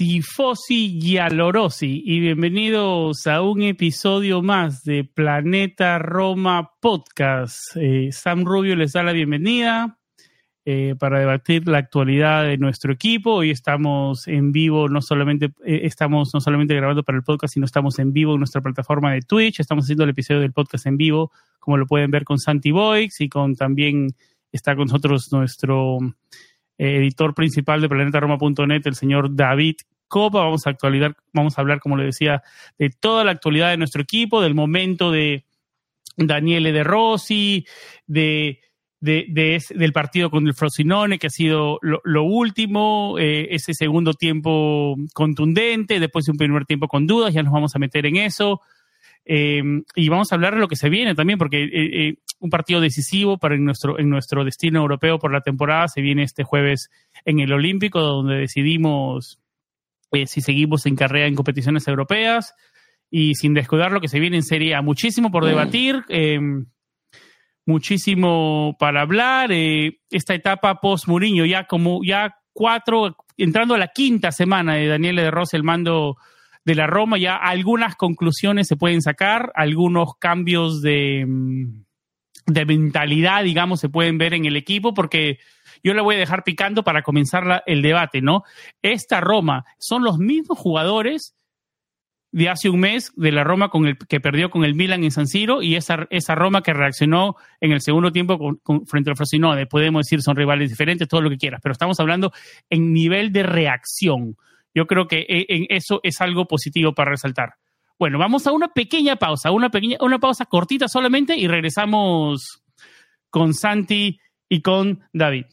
Tifosi y alorosi y bienvenidos a un episodio más de Planeta Roma Podcast. Eh, Sam Rubio les da la bienvenida eh, para debatir la actualidad de nuestro equipo. Hoy estamos en vivo, no solamente eh, estamos no solamente grabando para el podcast, sino estamos en vivo en nuestra plataforma de Twitch. Estamos haciendo el episodio del podcast en vivo, como lo pueden ver con Santi Boix y con también está con nosotros nuestro editor principal de planetaroma.net, el señor David Copa. Vamos a actualizar, vamos a hablar, como le decía, de toda la actualidad de nuestro equipo, del momento de Daniele De Rossi, de, del partido con el Frosinone, que ha sido lo, último, eh, ese segundo tiempo contundente, después de un primer tiempo con dudas, ya nos vamos a meter en eso. Eh, y vamos a hablar de lo que se viene también, porque eh, un partido decisivo para nuestro, nuestro destino europeo por la temporada se viene este jueves en el Olímpico, donde decidimos eh, si seguimos en carrera en competiciones europeas y sin descuidar lo que se viene en Serie A. Muchísimo por debatir, em, muchísimo para hablar. Eh, esta etapa post Muriño, ya como ya cuatro, entrando a la quinta semana de Daniel de Rosa, el mando de la Roma, ya algunas conclusiones se pueden sacar, algunos cambios de, em, de mentalidad, digamos, se pueden ver en el equipo, porque yo le voy a dejar picando para comenzar el debate, ¿no? Esta Roma son los mismos jugadores de hace un mes de la Roma con el que perdió con el Milan en San Siro y esa, esa Roma que reaccionó en el segundo tiempo frente al Frosinone. Podemos decir son rivales diferentes, todo lo que quieras, pero estamos hablando en nivel de reacción. Yo creo que e, en eso es algo positivo para resaltar. Bueno, vamos a una pequeña pausa, una pequeña, una pausa cortita solamente y regresamos con Santi y con David.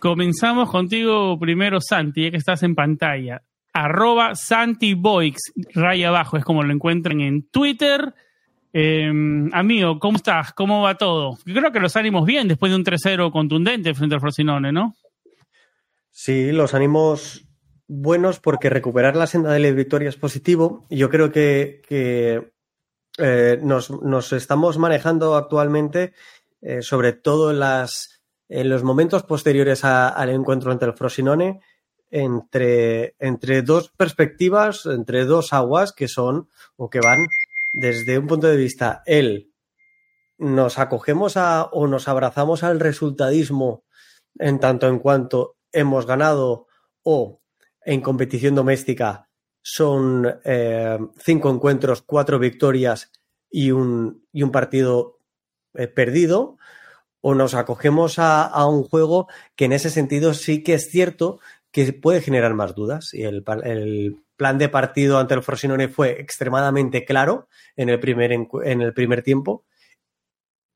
Comenzamos contigo primero, Santi, ya que estás en pantalla. Arroba SantiBoix, raya abajo, es como lo encuentran en Twitter. Em, amigo, ¿cómo estás? ¿Cómo va todo? Yo creo que los ánimos bien después de un 3-0 contundente frente al Frosinone, ¿no? Sí, los ánimos buenos porque recuperar la senda de la victoria es positivo. Yo creo que, eh, nos, estamos manejando actualmente, eh, sobre todo en las en los momentos posteriores al encuentro entre el Frosinone, entre, entre dos perspectivas, entre dos aguas que son o que van desde un punto de vista, el nos acogemos a o nos abrazamos al resultadismo en tanto en cuanto hemos ganado o en competición doméstica son eh, cinco encuentros, cuatro victorias y un, y un partido eh, perdido, o nos acogemos a, un juego que en ese sentido sí que es cierto que puede generar más dudas. Y el, plan de partido ante el Frosinone fue extremadamente claro en el, primer, en el primer tiempo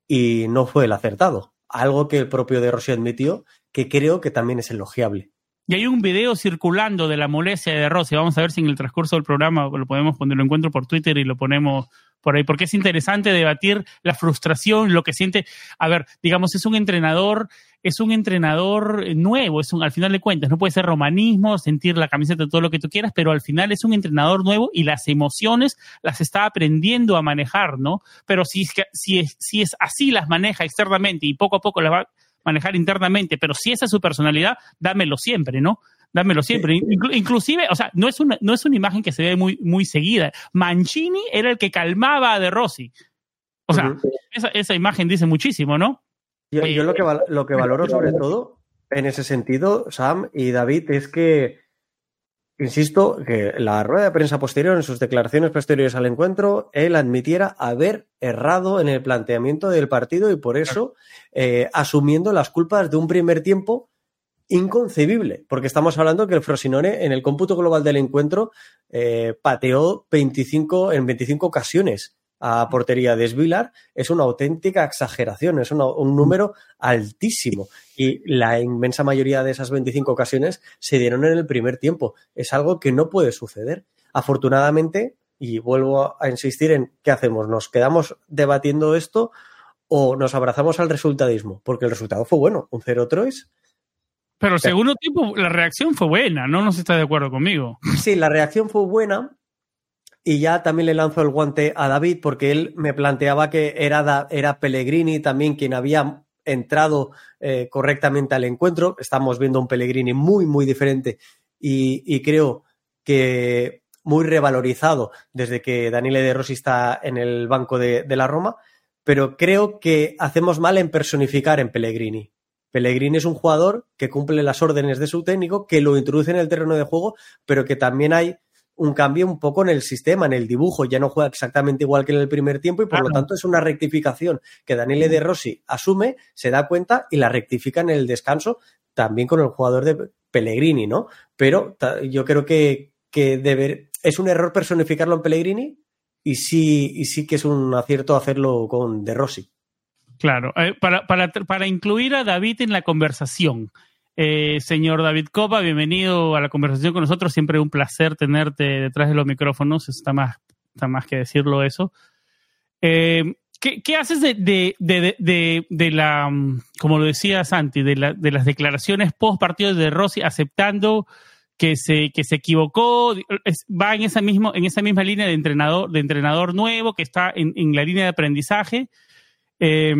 y no fue el acertado. Algo que el propio De Rossi admitió, que creo que también es elogiable. y hay un video circulando de la molestia de Rossi. Vamos a ver si en el transcurso del programa lo podemos poner, lo encuentro por Twitter y lo ponemos por ahí, porque es interesante debatir la frustración, lo que siente. A ver, digamos, es un entrenador, es un entrenador nuevo, es un, al final de cuentas, no puede ser romanismo, sentir la camiseta, todo lo que tú quieras, pero al final es un entrenador nuevo y las emociones las está aprendiendo a manejar, ¿no? Pero si, si, es, si es así, las maneja externamente y poco a poco las va manejar internamente, pero si esa es su personalidad, dámelo siempre, ¿no? Dámelo siempre. inclusive, o sea, no es, una, no es una imagen que se ve muy, muy seguida. Mancini era el que calmaba a De Rossi. O sea, esa, imagen dice muchísimo, ¿no? Yo, yo lo, que, lo que valoro sobre todo en ese sentido, Sam y David, es que Insisto que la rueda de prensa posterior, en sus declaraciones posteriores al encuentro, él admitiera haber errado en el planteamiento del partido y por eso eh, asumiendo las culpas de un primer tiempo inconcebible, porque estamos hablando que el Frosinone en el cómputo global del encuentro eh, pateó 25 en 25 ocasiones a portería de es una auténtica exageración, es un número altísimo. Y la inmensa mayoría de esas 25 ocasiones se dieron en el primer tiempo. Es algo que no puede suceder. Afortunadamente, y vuelvo a insistir en qué hacemos, nos quedamos debatiendo esto o nos abrazamos al resultadismo, porque el resultado fue bueno, un 0 Troyes. Pero el segundo tiempo la reacción fue buena, no nos está de acuerdo conmigo. Sí, la reacción fue buena, y ya también le lanzo el guante a David porque él me planteaba que era, era Pellegrini también quien había entrado eh, correctamente al encuentro. Estamos viendo un Pellegrini muy, muy diferente y, creo que muy revalorizado desde que Daniele De Rossi está en el banco de, de la Roma, pero creo que hacemos mal en personificar en Pellegrini. Pellegrini es un jugador que cumple las órdenes de su técnico, que lo introduce en el terreno de juego, pero que también hay un cambio un poco en el sistema, en el dibujo. Ya no juega exactamente igual que en el primer tiempo y por lo tanto es una rectificación que Daniele De Rossi asume, se da cuenta y la rectifica en el descanso también con el jugador de Pellegrini, ¿no? Pero yo creo que, que es un error personificarlo en Pellegrini y sí, y sí que es un acierto hacerlo con De Rossi. Claro, eh, para, para, para incluir a David en la conversación. Eh, señor David Copa, bienvenido a la conversación con nosotros. Siempre un placer tenerte detrás de los micrófonos. Está más, está más que decirlo eso. Eh, ¿qué, haces de, de, la, como lo decía Santi, de, las declaraciones post partido de Rossi aceptando que se, que se equivocó? va en esa, mismo, en esa misma línea de entrenador, de entrenador nuevo que está en, la línea de aprendizaje. Eh,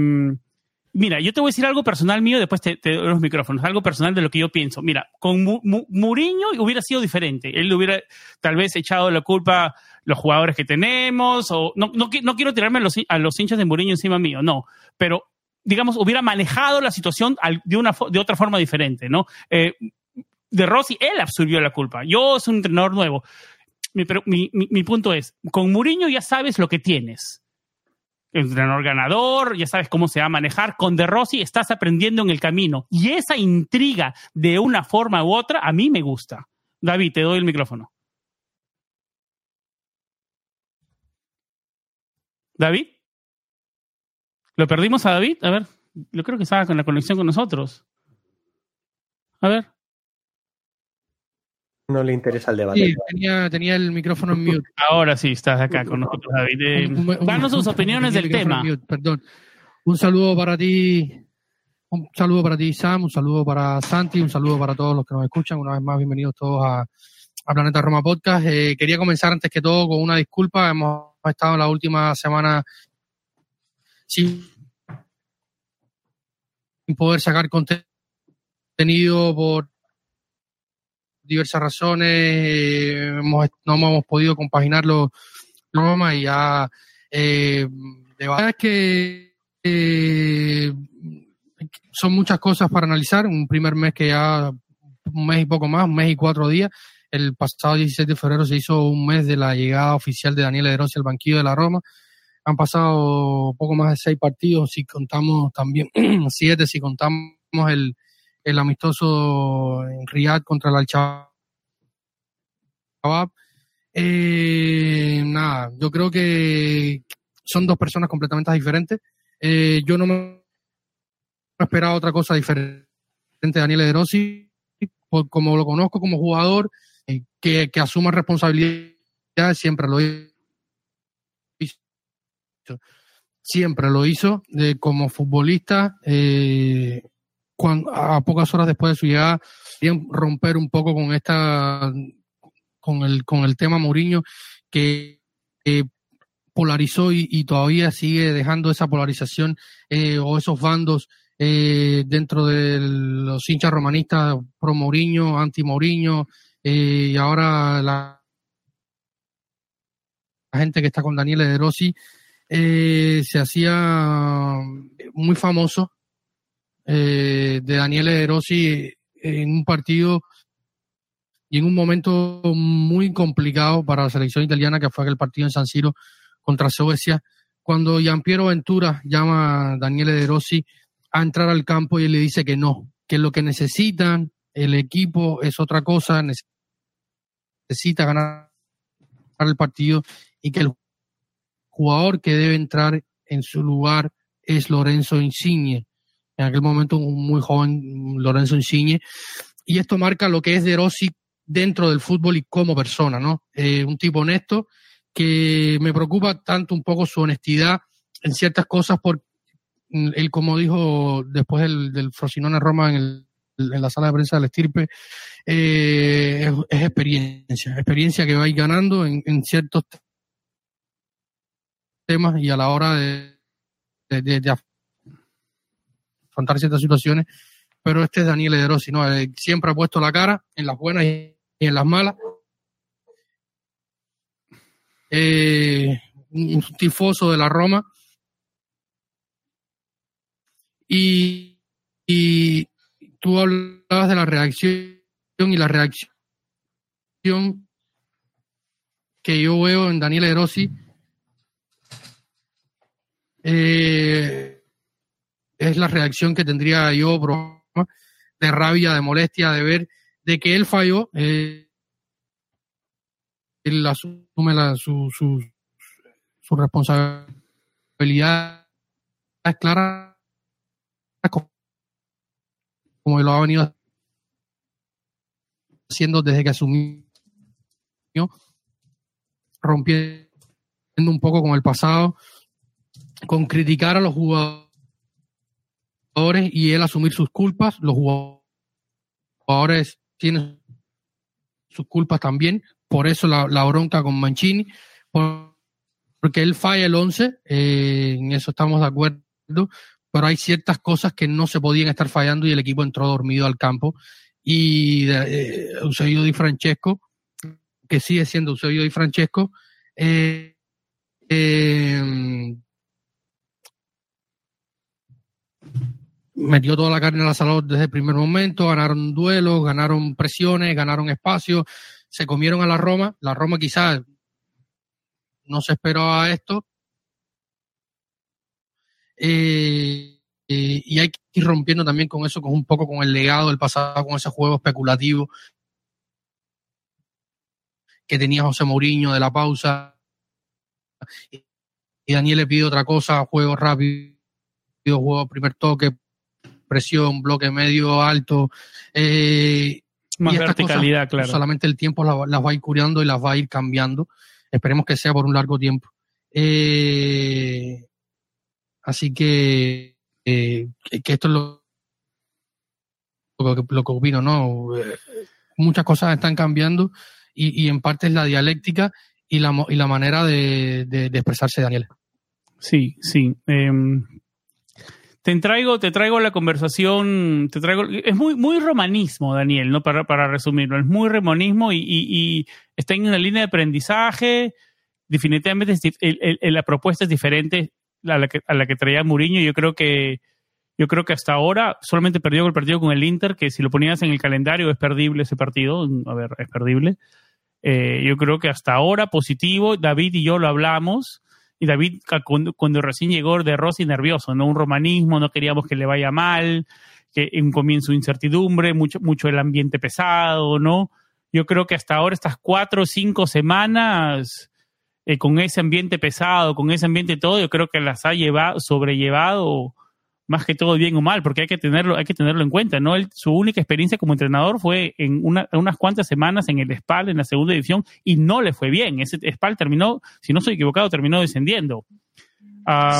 Mira, yo te voy a decir algo personal mío, después te, doy los micrófonos, algo personal de lo que yo pienso. Mira, con Mourinho hubiera sido diferente. Él hubiera tal vez echado la culpa los jugadores que tenemos, o no, quiero tirarme a los, hinchas de Mourinho encima mío, no. Pero, digamos, hubiera manejado la situación de, una, de otra forma diferente, ¿no? Eh, de Rossi, él absorbió la culpa. Yo soy un entrenador nuevo. pero mi, mi, mi punto es, con Mourinho ya sabes lo que tienes entrenador ganador, ya sabes cómo se va a manejar. Con De Rossi estás aprendiendo en el camino. Y esa intriga de una forma u otra a mí me gusta. David, te doy el micrófono. David. ¿Lo perdimos a David? A ver, yo creo que estaba con la conexión con nosotros. A ver. No le interesa el debate. Sí, tenía, el micrófono en mute. Ahora sí, estás acá con nosotros, David. Eh, danos sus opiniones del tema. perdón. Un saludo para ti, un saludo para ti, Sam, un saludo para Santi, un saludo para todos los que nos escuchan. Una vez más, bienvenidos todos a, Planeta Roma Podcast. Eh, quería comenzar antes que todo con una disculpa. Hemos estado en la última semana sin poder sacar contenido por diversas razones eh, no hemos podido compaginarlo y ya eh, de verdad es que eh, son muchas cosas para analizar. Un primer mes que ya un mes y poco más un mes y cuatro días. El pasado 16 de febrero se hizo un mes de la llegada oficial de Daniel De Rossi al banquillo de la Roma. Han pasado poco más de seis partidos. Si contamos también siete si contamos el el amistoso en Riyadh contra el Al-Shabaab. Eh, nada, yo creo que son dos personas completamente diferentes. Eh, yo no me esperaba otra cosa diferente de Daniel De Rossi. como lo conozco como jugador, eh, que, asuma responsabilidad, siempre lo hizo. Siempre lo hizo como futbolista. Eh, a pocas horas después de su llegada, bien romper un poco con esta con el con el tema Mourinho que polarizó y, todavía sigue dejando esa polarización eh, o esos bandos eh, dentro de los hinchas romanistas pro Mourinho, anti Mourinho eh, y ahora la, gente que está con Daniel De Rossi se hacía muy famoso de Daniele De Rossi en un partido y en un momento muy complicado para la selección italiana que fue aquel partido en San Siro contra Suecia, cuando Giampiero Ventura llama a Daniele De Rossi a entrar al campo y él le dice que no, que lo que necesitan el equipo es otra cosa, necesita ganar el partido y que el jugador que debe entrar en su lugar es Lorenzo Insigne. En aquel momento un muy joven Lorenzo Insigne. Y esto marca lo que es De Rossi dentro del fútbol y como persona, ¿no? Eh, un tipo honesto que me preocupa tanto un poco su honestidad afrontar ciertas situaciones pero este es Daniel Ederossi ¿no? Siempre ha puesto la cara en las buenas y en las malas eh, un tifoso de la Roma. Y, y tú hablabas de la reacción y la reacción que yo veo en Daniel Erosi eh, es la reacción que tendría yo de rabia, de molestia, de ver de que él falló. Eh, él asume la, su, su, su responsabilidad es clara como lo ha venido haciendo desde que asumió, rompiendo un poco con el pasado, con criticar a los jugadores y él asumir sus culpas. Los jugadores tienen sus culpas también, por eso la, bronca con Mancini, porque él falla el 11, eh, en eso estamos de acuerdo, pero hay ciertas cosas que no se podían estar fallando y el equipo entró dormido al campo. Y eh, Eusebio Di Francesco, que sigue siendo Eusebio Di Francesco, eh, metió toda la carne en la salud desde el primer momento, ganaron duelos, ganaron presiones, ganaron espacio, se comieron a la Roma. La Roma quizás no se esperaba esto. Eh, eh, y hay que ir rompiendo también con eso, con un poco con el legado del pasado, con ese juego especulativo que tenía José Mourinho de la pausa. Y Daniel le pide otra cosa, juego rápido, juego primer toque, presión, bloque medio, alto. Eh, más verticalidad, claro. Solamente el tiempo las, va a ir curando y las va a ir cambiando. Esperemos que sea por un largo tiempo. Eh, así que, eh, que esto es lo, lo, que, opino, ¿no? Eh, muchas cosas están cambiando y, y, en parte es la dialéctica y la, y la manera de, de, de expresarse Daniel. Sí, sí. Eh, te traigo, te traigo la conversación, te traigo, es muy, muy romanismo, Daniel, ¿no? Para, para resumirlo, es muy romanismo y, y, está en una línea de aprendizaje. Definitivamente la propuesta es diferente a la que, a la que traía Mourinho. Yo creo que, yo creo que hasta ahora solamente perdió el partido con el Inter, que si lo ponías en el calendario es perdible ese partido. A ver, es perdible. Eh, yo creo que hasta ahora positivo. David y yo lo hablamos David cuando, recién llegó de Rossi nervioso, ¿no? Un romanismo, no queríamos que le vaya mal, que un comienzo incertidumbre, mucho, mucho el ambiente pesado, ¿no? Yo creo que hasta ahora estas cuatro o cinco semanas eh, con ese ambiente pesado, con ese ambiente todo, yo creo que las ha llevado, sobrellevado más que todo bien o mal, porque hay que tenerlo, hay que tenerlo en cuenta, ¿no? su única experiencia como entrenador fue en unas cuantas semanas en el SPAL en la segunda división y no le fue bien. Ese SPAL terminó, si no soy equivocado, terminó descendiendo.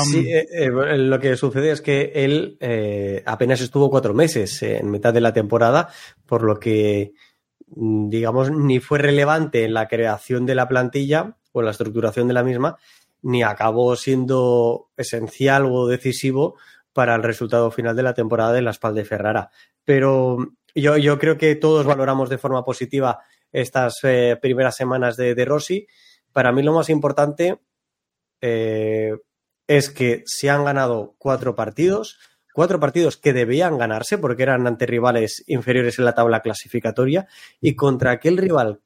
sí, eh, eh, lo que sucede es que él eh, apenas estuvo cuatro meses en mitad de la temporada, por lo que, mm, digamos, ni fue relevante en la creación de la plantilla o la estructuración de la misma, ni acabó siendo esencial o decisivo para el resultado final de la temporada de la espalda de Ferrara. Pero yo, yo creo que todos valoramos de forma positiva estas eh, primeras semanas de, Rossi. Para mí lo más importante eh, es que se han ganado cuatro partidos, cuatro partidos que debían ganarse porque eran ante rivales inferiores en la tabla clasificatoria y contra aquel rival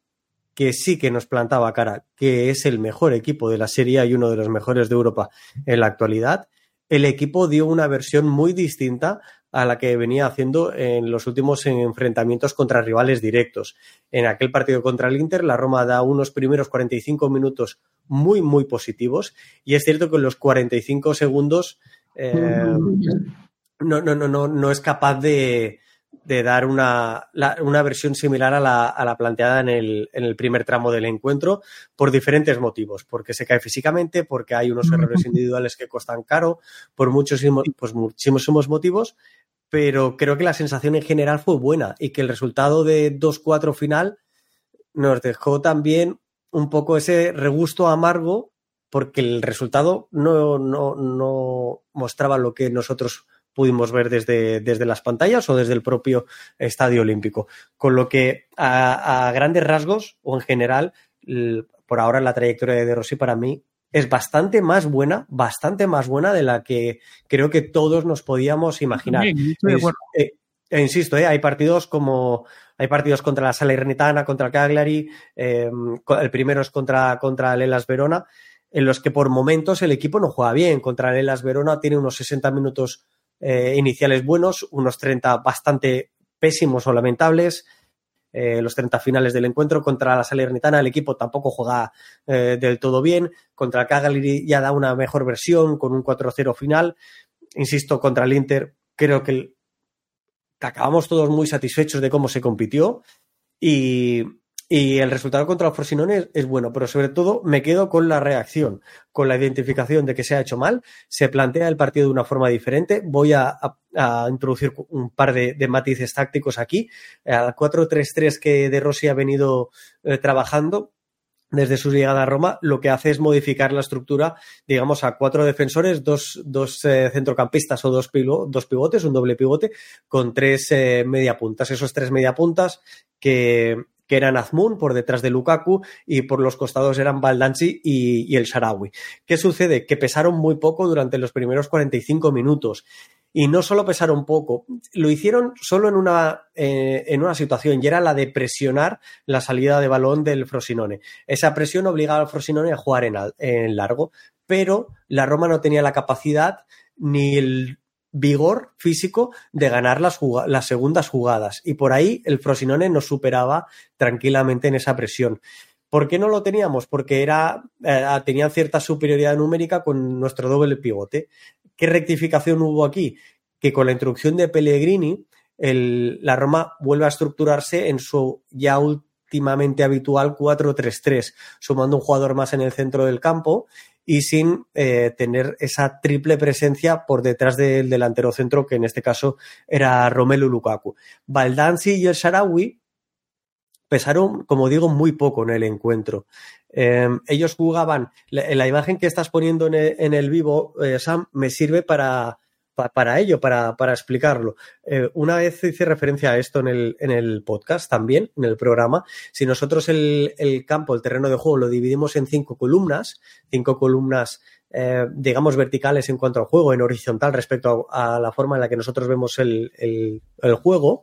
que sí que nos plantaba cara, que es el mejor equipo de la Serie y uno de los mejores de Europa en la actualidad, el equipo dio una versión muy distinta a la que venía haciendo en los últimos enfrentamientos contra rivales directos. En aquel partido contra el Inter, la Roma da unos primeros 45 minutos muy, muy positivos y es cierto que en los 45 segundos eh, no, no, no, no, no es capaz de, de dar una, una versión similar a la, a la planteada en el, en el, primer tramo del encuentro por diferentes motivos, porque se cae físicamente, porque hay unos errores individuales que costan caro, por muchos, pues muchísimos motivos, pero creo que la sensación en general fue buena y que el resultado de 2-4 final nos dejó también un poco ese regusto amargo porque el resultado no, no, no mostraba lo que nosotros pudimos ver desde, desde las pantallas o desde el propio Estadio Olímpico. Con lo que a, grandes rasgos o en general, por ahora la trayectoria de De Rossi para mí es bastante más buena, bastante más buena de la que creo que todos nos podíamos imaginar. Eh, e insisto, eh, hay partidos como hay partidos contra la Salernitana, contra Cagliari, em, el primero es contra, contra el Elas Verona, en los que por momentos el equipo no juega bien. Contra el Elas Verona tiene unos 60 minutos eh, iniciales buenos, unos 30 bastante pésimos o lamentables. Eh, los 30 finales del encuentro contra la Salernitana el equipo tampoco juega eh, del todo bien. Contra el Cagliari ya da una mejor versión con un 4-0 final. Insisto contra el Inter creo que acabamos todos muy satisfechos de cómo se compitió. Y, y el resultado contra los Frosinone es, bueno, pero sobre todo me quedo con la reacción, con la identificación de que se ha hecho mal, se plantea el partido de una forma diferente. Voy a, introducir un par de, matices tácticos aquí. Al 4-3-3 que De Rossi ha venido eh, trabajando, desde su llegada a Roma, lo que hace es modificar la estructura, digamos, a cuatro defensores, dos, dos eh, centrocampistas o dos, dos, pivotes, un doble pivote, con tres eh, mediapuntas. Esos tres mediapuntas que, que eran Azmoun por detrás de Lukaku y por los costados eran Baldanzi y, el Sharawi. ¿Qué sucede? Que pesaron muy poco durante los primeros 45 minutos. Y no solo pesaron poco, lo hicieron solo en una, eh, en una situación y era la de presionar la salida de balón del Frosinone. Esa presión obligaba al Frosinone a jugar en, en largo, pero la Roma no tenía la capacidad ni el vigor físico de ganar las, las, segundas jugadas. Y por ahí el Frosinone nos superaba tranquilamente en esa presión. ¿Por qué no lo teníamos? Porque era, eh, tenían cierta superioridad numérica con nuestro doble pivote. ¿Qué rectificación hubo aquí? Que con la introducción de Pellegrini, el, la Roma vuelve a estructurarse en su ya últimamente habitual 4-3-3, sumando un jugador más en el centro del campo y sin eh, tener esa triple presencia por detrás del delantero centro, que en este caso era Romelu Lukaku. Baldanzi y el Sharawi pesaron, como digo, muy poco en el encuentro. Em, ellos jugaban, la, imagen que estás poniendo en el, vivo, eh, Sam, me sirve para, para ello, para, explicarlo. Eh, una vez hice referencia a esto en el, en el podcast también, en el programa. Si nosotros el, campo, el terreno de juego, lo dividimos en cinco columnas, cinco columnas, eh, digamos, verticales en cuanto al juego, en horizontal respecto a, la forma en la que nosotros vemos el, el juego,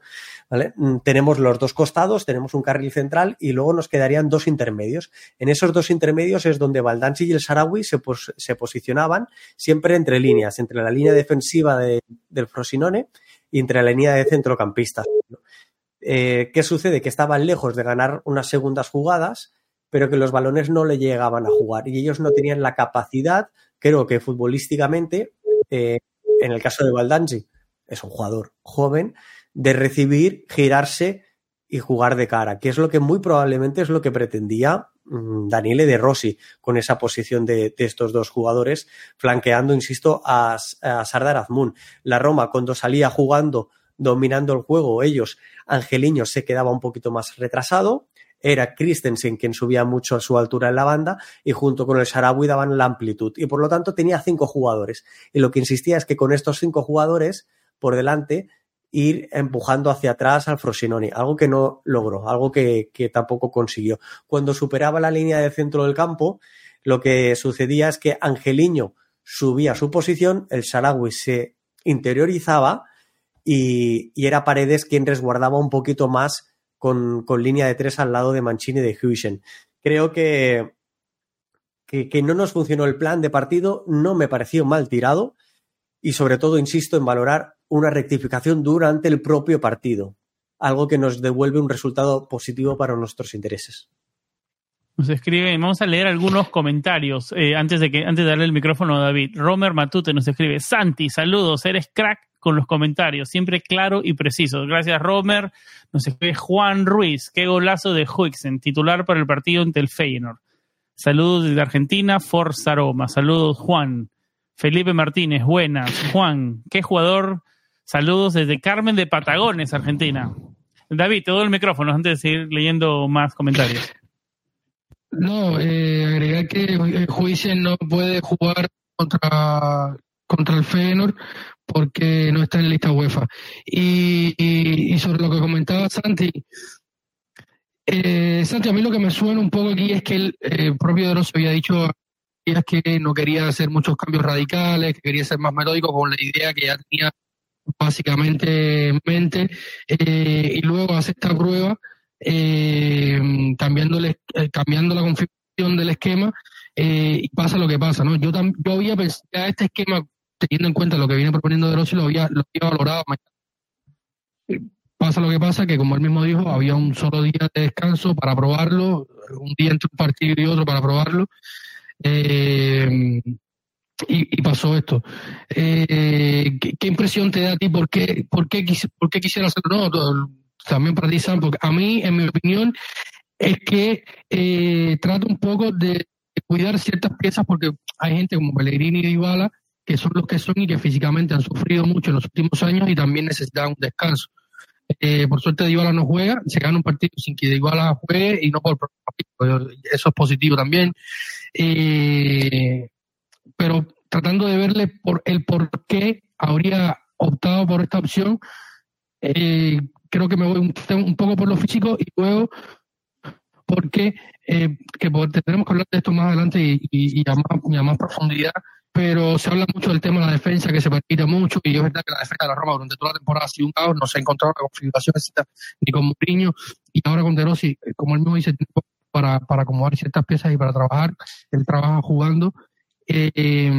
Mm, tenemos los dos costados, tenemos un carril central y luego nos quedarían dos intermedios. En esos dos intermedios es donde Baldanzi y el Sarawi se, se posicionaban siempre entre líneas, entre la línea defensiva del Frosinone y entre la línea de centrocampistas. Eh, ¿Qué sucede? Que estaban lejos de ganar unas segundas jugadas, pero que los balones no le llegaban a jugar y ellos no tenían la capacidad, creo que futbolísticamente, eh, en el caso de Baldanzi, es un jugador joven, de recibir, girarse y jugar de cara, que es lo que muy probablemente es lo que pretendía mm, Daniele De Rossi con esa posición de, estos dos jugadores, flanqueando, insisto, a, a, Sardar Azmun. La Roma, cuando salía jugando, dominando el juego, ellos, Angeliño se quedaba un poquito más retrasado, era Christensen quien subía mucho a su altura en la banda y junto con el Sarawi daban la amplitud y por lo tanto tenía cinco jugadores. Y lo que insistía es que con estos cinco jugadores por delante ir empujando hacia atrás al Frosinone, algo que no logró, algo que, tampoco consiguió. Cuando superaba la línea de centro del campo, lo que sucedía es que Angeliño subía su posición, el Sarawi se interiorizaba y, era Paredes quien resguardaba un poquito más con, línea de tres al lado de Mancini y de Huysen. Creo que, que, que no nos funcionó el plan de partido, no me pareció mal tirado y sobre todo insisto en valorar una rectificación durante el propio partido, algo que nos devuelve un resultado positivo para nuestros intereses. Nos escribe, vamos a leer algunos comentarios eh, antes, de que, antes de darle el micrófono a David. Romer Matute nos escribe, Santi, saludos, eres crack con los comentarios, siempre claro y preciso. Gracias, Romer. Nos escribe Juan Ruiz, qué golazo de Huixen, titular para el partido ante el Feyenoord. Saludos desde Argentina, Forza Roma. Saludos, Juan. Felipe Martínez, buenas. Juan, qué jugador Saludos desde Carmen de Patagones, Argentina. David, te doy el micrófono antes de seguir leyendo más comentarios. No, eh, agregar que Juicio no puede jugar contra, contra el Feyenoord porque no está en lista UEFA. Y, sobre lo que comentaba Santi, eh, Santi, a mí lo que me suena un poco aquí es que el eh, propio Doros había dicho que no quería hacer muchos cambios radicales, que quería ser más metódico con la idea que ya tenía básicamente en mente, eh, y luego hace esta prueba eh, cambiando, eh, cambiando la configuración del esquema y pasa lo que pasa. ¿no? Yo, yo había pensado este esquema, teniendo en cuenta lo que viene proponiendo De Rossi, lo había, lo había valorado. Pasa lo que pasa, que como él mismo dijo, había un solo día de descanso para probarlo, un día entre un partido y otro para probarlo. Eh, y, pasó esto. Eh, ¿qué, impresión te da a ti? ¿Por qué, por qué, por qué quisiera hacerlo? No, también para ti, Sam, porque a mí, en mi opinión, es que eh, trato un poco de cuidar ciertas piezas porque hay gente como Pellegrini y Dybala que son los que son y que físicamente han sufrido mucho en los últimos años y también necesitan un descanso. Eh, por suerte Dybala no juega, se gana un partido sin que Dybala juegue y no por eso es positivo también. Eh, pero tratando de verle por el por qué habría optado por esta opción, eh, creo que me voy un, poco por lo físico y luego porque eh, que tenemos que hablar de esto más adelante y, a, más, profundidad, pero se habla mucho del tema de la defensa, que se permite mucho, y es verdad que la defensa de la Roma durante toda la temporada ha sido un caos, no se ha encontrado la configuración ni con Mourinho, y ahora con De Rossi, como él mismo dice, para, para acomodar ciertas piezas y para trabajar, él trabaja jugando, eh,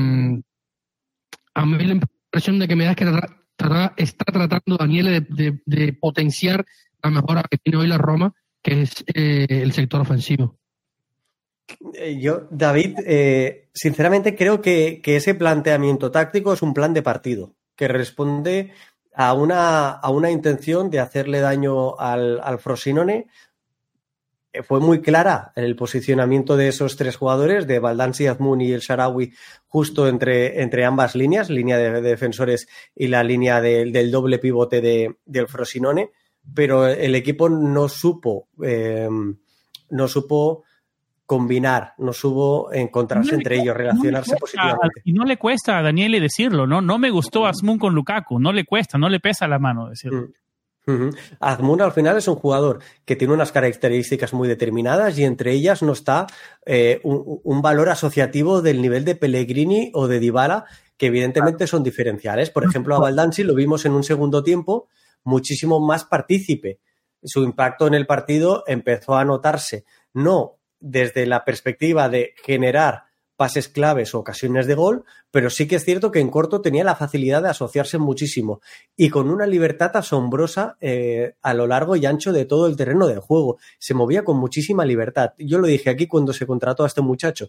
a mí la impresión de que me da es que está tratando Daniel de, potenciar la mejora que tiene hoy la Roma, que es eh, el sector ofensivo. Eh, yo, David, eh, sinceramente creo que, ese planteamiento táctico es un plan de partido que responde a una, a una intención de hacerle daño al, al Frosinone. Eh, fue muy clara el posicionamiento de esos tres jugadores, de Baldanzi, Azmoun y el Sharawi, justo entre, entre ambas líneas, línea de, defensores y la línea del doble pivote de, del Frosinone, pero el equipo no supo, no supo combinar, no supo encontrarse entre ellos, relacionarse positivamente. Y no le cuesta a Daniele decirlo, ¿no? No me gustó Azmoun con Lukaku, no le cuesta, no le pesa la mano decirlo. Mm. Azmoun al final es un jugador que tiene unas características muy determinadas y entre ellas no está eh, un, valor asociativo del nivel de Pellegrini o de Dybala que evidentemente son diferenciales. Por ejemplo, a Baldanzi lo vimos en un segundo tiempo muchísimo más partícipe. Su impacto en el partido empezó a notarse no desde la perspectiva de generar pases claves o ocasiones de gol, pero sí que es cierto que en corto tenía la facilidad de asociarse muchísimo y con una libertad asombrosa eh, a lo largo y ancho de todo el terreno de juego. Se movía con muchísima libertad. Yo lo dije aquí cuando se contrató a este muchacho.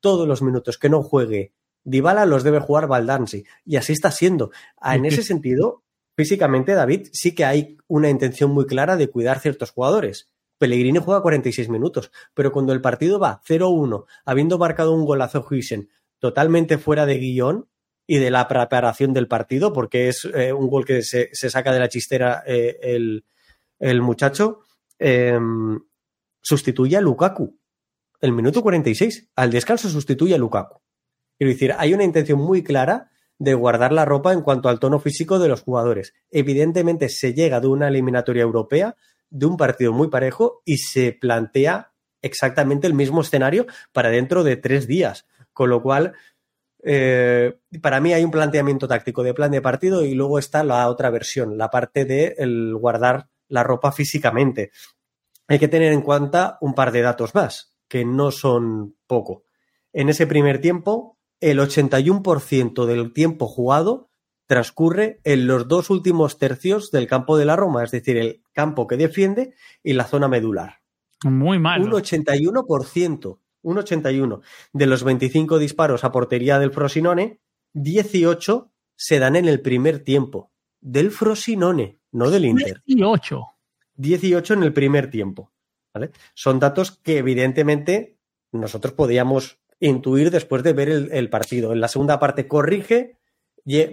Todos los minutos que no juegue Dybala los debe jugar Baldanzi. Y así está siendo. Ah, en ese sentido, físicamente, David, sí que hay una intención muy clara de cuidar ciertos jugadores. Pellegrini juega 46 minutos, pero cuando el partido va 0-1, habiendo marcado un golazo Huisen totalmente fuera de guion y de la preparación del partido, porque es eh, un gol que se, saca de la chistera eh, el, muchacho, em, sustituye a Lukaku. El minuto 46. Al descanso sustituye a Lukaku. Quiero decir, hay una intención muy clara de guardar la ropa en cuanto al tono físico de los jugadores. Evidentemente se llega de una eliminatoria europea, de un partido muy parejo y se plantea exactamente el mismo escenario para dentro de tres días. Con lo cual, eh, para mí hay un planteamiento táctico de plan de partido y luego está la otra versión, la parte de el guardar la ropa físicamente. Hay que tener en cuenta un par de datos más, que no son poco. En ese primer tiempo, el 81% del tiempo jugado transcurre en los dos últimos tercios del campo de la Roma, es decir, el campo que defiende y la zona medular. Muy mal. Un 81%, un 81%. De los 25 disparos a portería del Frosinone, 18 se dan en el primer tiempo. Del Frosinone, no del Inter. 18. 18 en el primer tiempo. Son datos que evidentemente nosotros podíamos intuir después de ver el, partido. En la segunda parte corrige,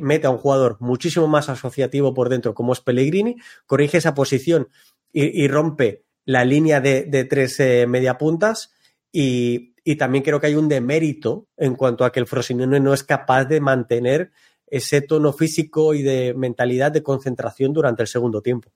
mete a un jugador muchísimo más asociativo por dentro, como es Pellegrini, corrige esa posición y, rompe la línea de, tres eh, media puntas y, también creo que hay un demérito en cuanto a que el Frosinone no es capaz de mantener ese tono físico y de mentalidad de concentración durante el segundo tiempo.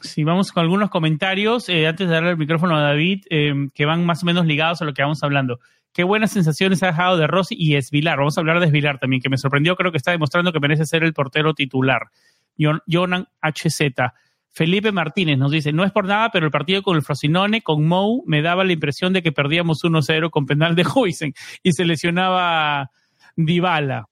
Sí, vamos con algunos comentarios eh, antes de darle el micrófono a David, eh, que van más o menos ligados a lo que vamos hablando qué buenas sensaciones ha dejado de Rossi y Esvilar. Vamos a hablar de Esvilar también, que me sorprendió, creo que está demostrando que merece ser el portero titular. Jonan HZ. Felipe Martínez nos dice, no es por nada, pero el partido con el Frosinone, con Mou, me daba la impresión de que perdíamos 1-0 con penal de Huisen y se lesionaba Dybala.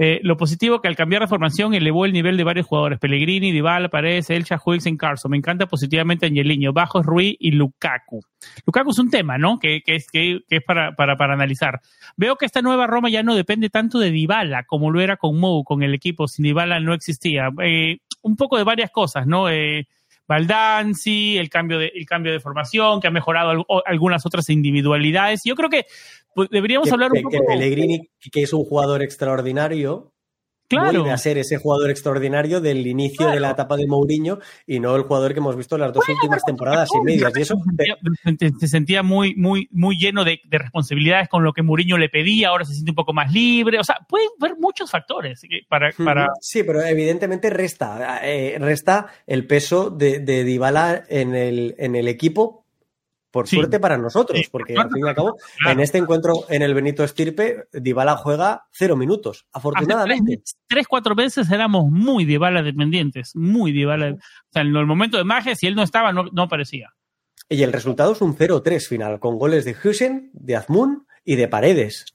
Eh, lo positivo que al cambiar de formación elevó el nivel de varios jugadores. Pellegrini, Dybala, Paredes, Elcha, en Carson. Me encanta positivamente Angeliño, Bajos, Ruiz y Lukaku. Lukaku es un tema, ¿no? Que, es, que, es para, para, para, analizar. Veo que esta nueva Roma ya no depende tanto de Dybala como lo era con Mou, con el equipo. Sin Dybala no existía. Eh, un poco de varias cosas, ¿no? Eh, Baldanzi, el cambio de, el cambio de formación, que ha mejorado algunas otras individualidades. Yo creo que pues, deberíamos hablar un poco. Que Pellegrini, que es un jugador extraordinario, claro. vuelve a ser ese jugador extraordinario del inicio de la etapa de Mourinho y no el jugador que hemos visto en las dos últimas temporadas y medias. Y eso se sentía, muy, muy, muy lleno de, responsabilidades con lo que Mourinho le pedía, ahora se siente un poco más libre. O sea, pueden ver muchos factores para. para... Sí, pero evidentemente resta, eh, resta el peso de, de Dybala en el, en el equipo por suerte para nosotros, porque al fin y al cabo, en este encuentro en el Benito Estirpe, Dybala juega cero minutos, afortunadamente. tres, cuatro veces éramos muy Dybala dependientes, muy Dybala. O sea, en el momento de magia, si él no estaba, no, no aparecía. Y el resultado es un 0-3 final, con goles de Husen, de Azmun y de Paredes.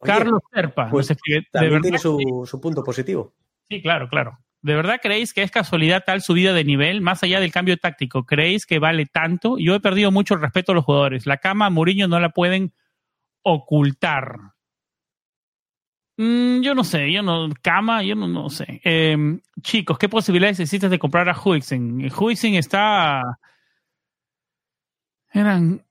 Carlos Serpa. Pues, también tiene su, su punto positivo. Sí, claro, claro. ¿De verdad creéis que es casualidad tal subida de nivel, más allá del cambio táctico? ¿Creéis que vale tanto? Yo he perdido mucho el respeto a los jugadores. La cama a Mourinho no la pueden ocultar. Mm, yo no sé, yo no, cama, yo no, no sé. Em, chicos, ¿qué posibilidades existen de comprar a Huixen? Huixen está... Eran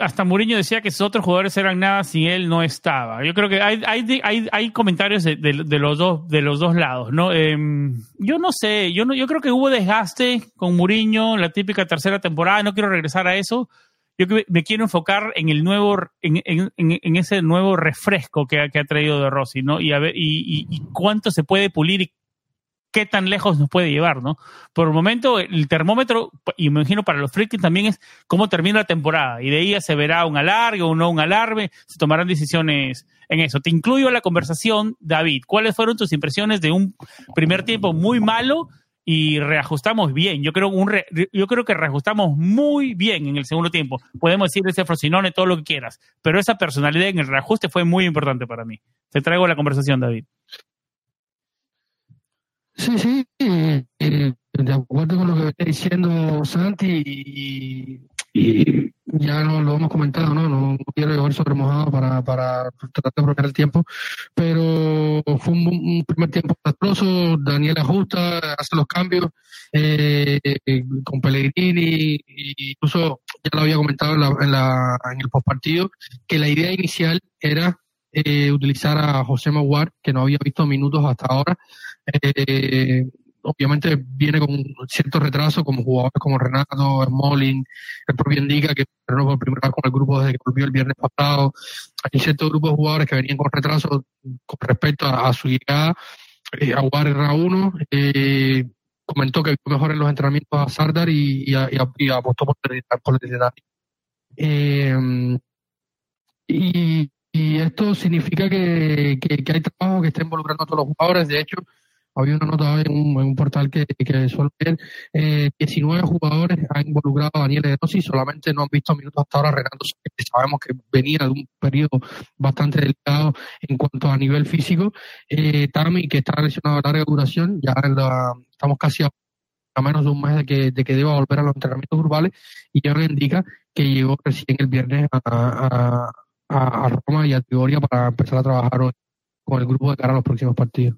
hasta Mourinho decía que esos otros jugadores eran nada si él no estaba. Yo creo que hay, hay, hay, hay comentarios de, de, los dos, de los dos lados, ¿no? Em, yo no sé, yo, no, yo creo que hubo desgaste con Mourinho, la típica tercera temporada, no quiero regresar a eso. Yo me quiero enfocar en el nuevo, en, en, en ese nuevo refresco que, que, ha traído de Rossi, ¿no? Y a ver, y, y, cuánto se puede pulir y qué tan lejos nos puede llevar, ¿no? Por el momento, el termómetro, y me imagino para los frikis también es cómo termina la temporada. Y de ahí se verá un alargue o no un alarme, se tomarán decisiones en eso. Te incluyo a la conversación, David. ¿Cuáles fueron tus impresiones de un primer tiempo muy malo? y reajustamos bien. Yo creo, un yo creo que reajustamos muy bien en el segundo tiempo. Podemos decir ese Frosinone todo lo que quieras, pero esa personalidad en el reajuste fue muy importante para mí. Te traigo la conversación, David. Sí, sí, de acuerdo con lo que está diciendo Santi y, ya no lo hemos comentado, ¿no? No, quiero llevar sobre mojado para, para tratar de aprovechar el tiempo, pero fue un, primer tiempo desastroso, Daniel ajusta, hace los cambios eh, con Pellegrini, incluso ya lo había comentado en, la, en, la, en el postpartido, que la idea inicial era eh, utilizar a José Maguar, que no había visto minutos hasta ahora, eh, obviamente viene con cierto retraso, como jugadores como Renato, Smolin, el propio Indica, que entrenó por primera vez con el grupo desde que volvió el viernes pasado. Hay ciertos grupos de jugadores que venían con retraso con respecto a, su llegada. Eh, Aguar era uno. Eh, comentó que vio mejor en los entrenamientos a Sardar y, apostó por, el eh, y, y, esto significa que, que hay trabajo que está involucrando a todos los jugadores. De hecho, había una nota en un, portal que, que suelo ver, eh, 19 jugadores han involucrado a Daniel De Rossi, solamente no han visto minutos hasta ahora Renato que sabemos que venía de un periodo bastante delicado en cuanto a nivel físico. Eh, Tami, que está lesionado a larga duración, ya estamos casi a, menos de un mes de que, de que deba volver a los entrenamientos grupales, y ya me indica que llegó recién el viernes a Roma y a Teoría para empezar a trabajar hoy con el grupo de cara a los próximos partidos.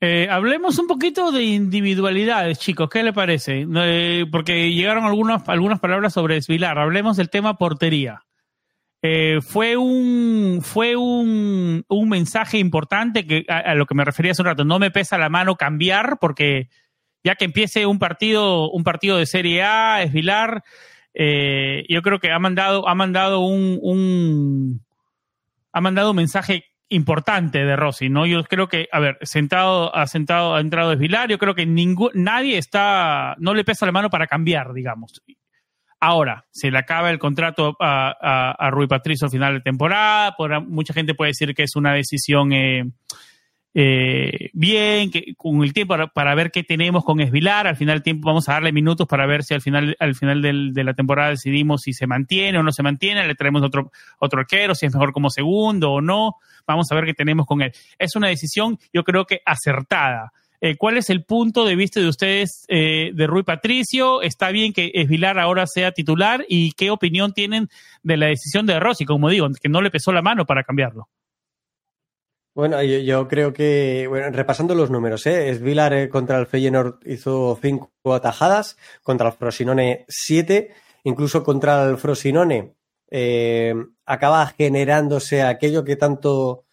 Eh, hablemos un poquito de individualidades, chicos. ¿Qué le parece? Eh, porque llegaron algunas, algunas palabras sobre Esvilar. Hablemos del tema portería. Eh, fue un fue un, un mensaje importante que a, lo que me refería hace un rato. No me pesa la mano cambiar porque ya que empiece un partido un partido de Serie A, Esvilar, yo creo que ha mandado ha mandado un, un ha mandado un mensaje importante de Rossi, ¿no? Yo creo que, a ver, sentado, ha sentado, ha entrado Desvilar, yo creo que ningún, nadie está, no le pesa la mano para cambiar, digamos. Ahora, se le acaba el contrato a, a, Rui Patricio al final de temporada, mucha gente puede decir que es una decisión eh, eh, bien, que con el tiempo para, ver qué tenemos con Esvilar, al final del tiempo vamos a darle minutos para ver si al final, al final de la temporada decidimos si se mantiene o no se mantiene, le traemos otro, otro arquero, si es mejor como segundo o no, vamos a ver qué tenemos con él. Es una decisión, yo creo que acertada. Eh, ¿Cuál es el punto de vista de ustedes eh, de Rui Patricio? ¿Está bien que Esvilar ahora sea titular? ¿Y qué opinión tienen de la decisión de Rossi? Como digo, que no le pesó la mano para cambiarlo. Bueno, yo, creo que, bueno, repasando los números, ¿eh? Esvilar eh, contra el Feyenoord hizo cinco atajadas, contra el Frosinone siete, incluso contra el Frosinone eh, acaba generándose aquello que tanto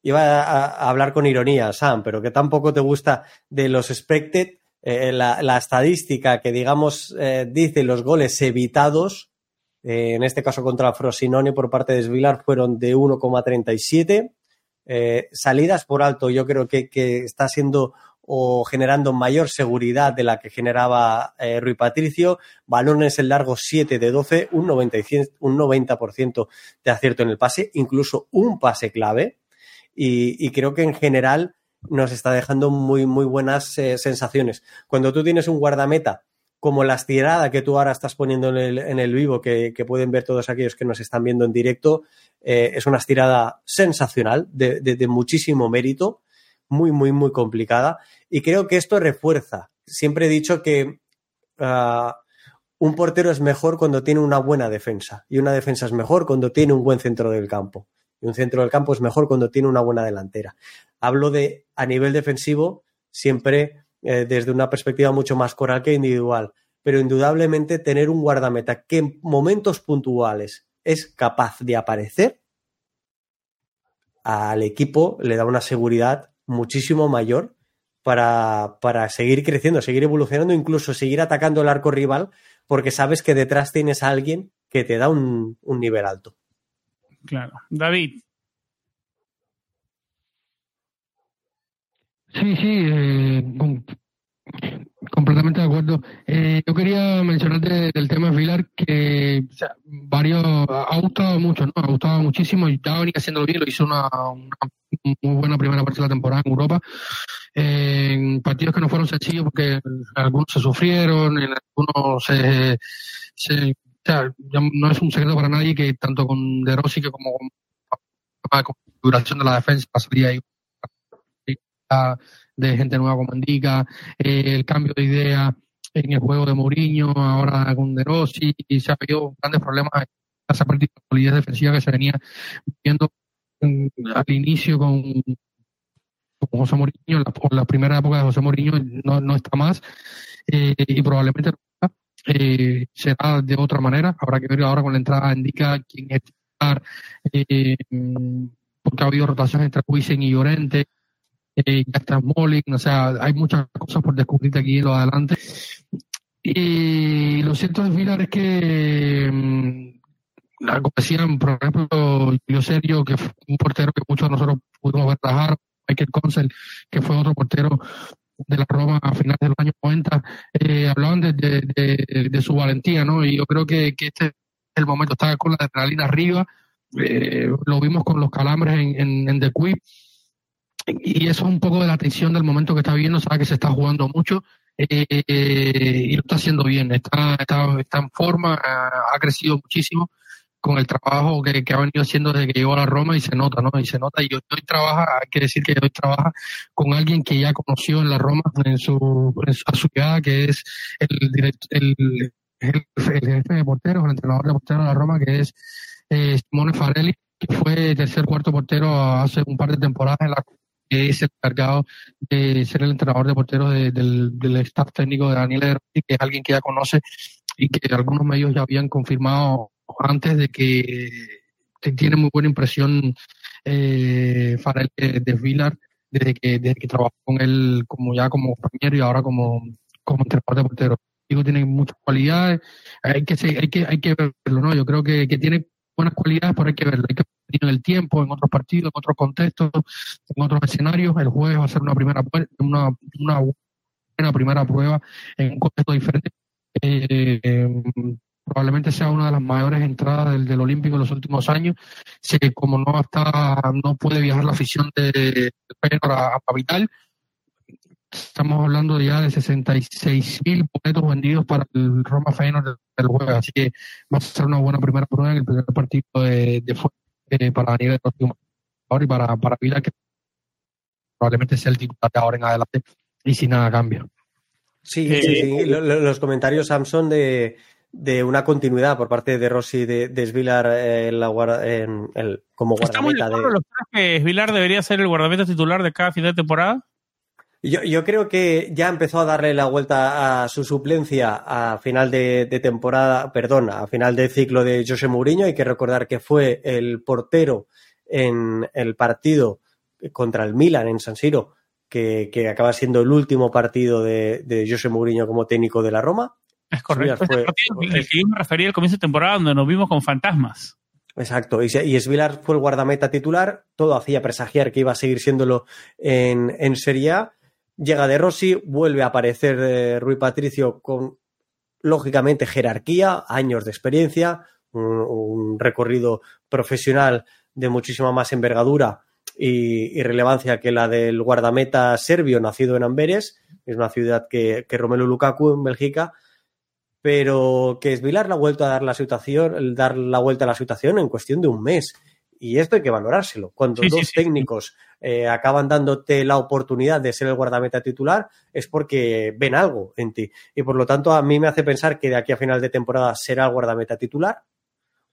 iba a, hablar con ironía, Sam, pero que tampoco te gusta de los expected, eh, la, estadística que digamos dice los goles evitados, en este caso contra el Frosinone por parte de Esvilar fueron de 1,37 eh, salidas por alto yo creo que, está siendo o generando mayor seguridad de la que generaba eh, Rui Patricio. Balones en largo 7 de 12, un 90%, un 90 de acierto en el pase, incluso un pase clave. Y, creo que en general nos está dejando muy, muy buenas eh, sensaciones. Cuando tú tienes un guardameta como la estirada que tú ahora estás poniendo en el, en el vivo, que, pueden ver todos aquellos que nos están viendo en directo, eh, es una estirada sensacional, de, muchísimo mérito, muy, muy, muy complicada. Y creo que esto refuerza. Siempre he dicho que ah, un portero es mejor cuando tiene una buena defensa y una defensa es mejor cuando tiene un buen centro del campo. Y un centro del campo es mejor cuando tiene una buena delantera. Hablo de a nivel defensivo, siempre eh, desde una perspectiva mucho más coral que individual. Pero indudablemente tener un guardameta que en momentos puntuales es capaz de aparecer al equipo le da una seguridad muchísimo mayor para, seguir creciendo, seguir evolucionando, incluso seguir atacando el arco rival, porque sabes que detrás tienes a alguien que te da un, un nivel alto. Claro. David, Sí, sí, eh, completamente de acuerdo. Eh, yo quería mencionarte del tema de Vilar que varios ha gustado mucho, ¿no? Ha gustado muchísimo y ya venía haciéndolo bien, lo hizo una, muy buena primera parte de la temporada en Europa. partidos que no fueron sencillos porque algunos se sufrieron, en algunos se, se o sea, no es un secreto para nadie que tanto con De Rossi que como con la configuración de la defensa pasaría ahí de gente nueva como indica, eh, el cambio de idea en el juego de Mourinho, ahora con De Rossi, y se ha habido grandes problemas esa partida de solidez defensiva que se venía viendo al inicio con, José Mourinho, la, por la primera época de José Mourinho no, no está más eh, y probablemente eh, será de otra manera. Habrá que ver ahora con la entrada indica quién es eh, porque ha habido rotación entre Wiesen y Llorente, eh, ya está o sea, hay muchas cosas por descubrir aquí en lo adelante. Y lo cierto de Vilar es que mm, como decían, por ejemplo, Julio Sergio, que fue un portero que muchos de nosotros pudimos ver trabajar, Michael Consel, que fue otro portero de la Roma a finales de los años 90, eh, hablaban de, de, de, su valentía, ¿no? Y yo creo que, que este es el momento, está con la adrenalina arriba, eh, lo vimos con los calambres en, en, en The Quip, y eso es un poco de la atención del momento que está viviendo, sabe que se está jugando mucho, eh, y lo está haciendo bien, está, está, está en forma, ha, crecido muchísimo, con el trabajo que, ha venido haciendo desde que llegó a la Roma y se nota, ¿no? Y se nota. Y hoy trabaja, hay que decir que hoy trabaja con alguien que ya conoció en la Roma en su, en su, a su llegada, que es el, director, el, jefe de porteros, el entrenador de porteros de la Roma, que es eh, Simone Farelli, que fue tercer cuarto portero hace un par de temporadas en la es el encargado de ser el entrenador de porteros de, del, staff técnico de Daniel Rossi, que es alguien que ya conoce y que algunos medios ya habían confirmado antes de que tiene muy buena impresión eh, Farel de Villar desde que, desde que trabajó con él como ya como compañero y ahora como, como entrenador de portero. Digo, tiene muchas cualidades, hay que, hay que, hay que verlo, ¿no? Yo creo que, que tiene buenas cualidades, pero hay que verlo en el tiempo, en otros partidos, en otros contextos, en otros escenarios. El jueves va a ser una primera una, una buena primera prueba en un contexto diferente. Eh, probablemente sea una de las mayores entradas del, del Olímpico en los últimos años. Que como no está, no puede viajar la afición de, de a, a Vital, estamos hablando ya de 66 mil boletos vendidos para el Roma Feyenoord del jueves, así que va a ser una buena primera prueba en el primer partido de, de eh, para nivel próximo ahora y para, para Vital, que probablemente sea el titular de ahora en adelante y si nada cambia. Sí, sí, sí. Los comentarios, Samson, de, de una continuidad por parte de Rossi de, de Svilar eh, en la, en el, como guardameta. ¿Estamos de, que Svilar debería ser el guardameta titular de cada final de temporada? Yo, yo, creo que ya empezó a darle la vuelta a su suplencia a final de, de, temporada, perdón, a final de ciclo de José Mourinho. Hay que recordar que fue el portero en el partido contra el Milan en San Siro, que, que acaba siendo el último partido de, de José Mourinho como técnico de la Roma. Es correcto. Fue, el que yo me refería al comienzo de temporada donde nos vimos con fantasmas. Exacto, y, y Svilar fue el guardameta titular, todo hacía presagiar que iba a seguir siéndolo en, en Serie A. Llega de Rossi, vuelve a aparecer eh, Rui Patricio con, lógicamente, jerarquía, años de experiencia, un, recorrido profesional de muchísima más envergadura y, relevancia que la del guardameta serbio nacido en Amberes, es una ciudad que, que Romelu Lukaku en Bélgica, pero que Svilar le ha vuelto a dar la situación, dar la vuelta a la situación en cuestión de un mes. Y esto hay que valorárselo. Cuando sí, dos sí, técnicos. Eh, acaban dándote la oportunidad de ser el guardameta titular, es porque ven algo en ti. Y por lo tanto, a mí me hace pensar que de aquí a final de temporada será el guardameta titular,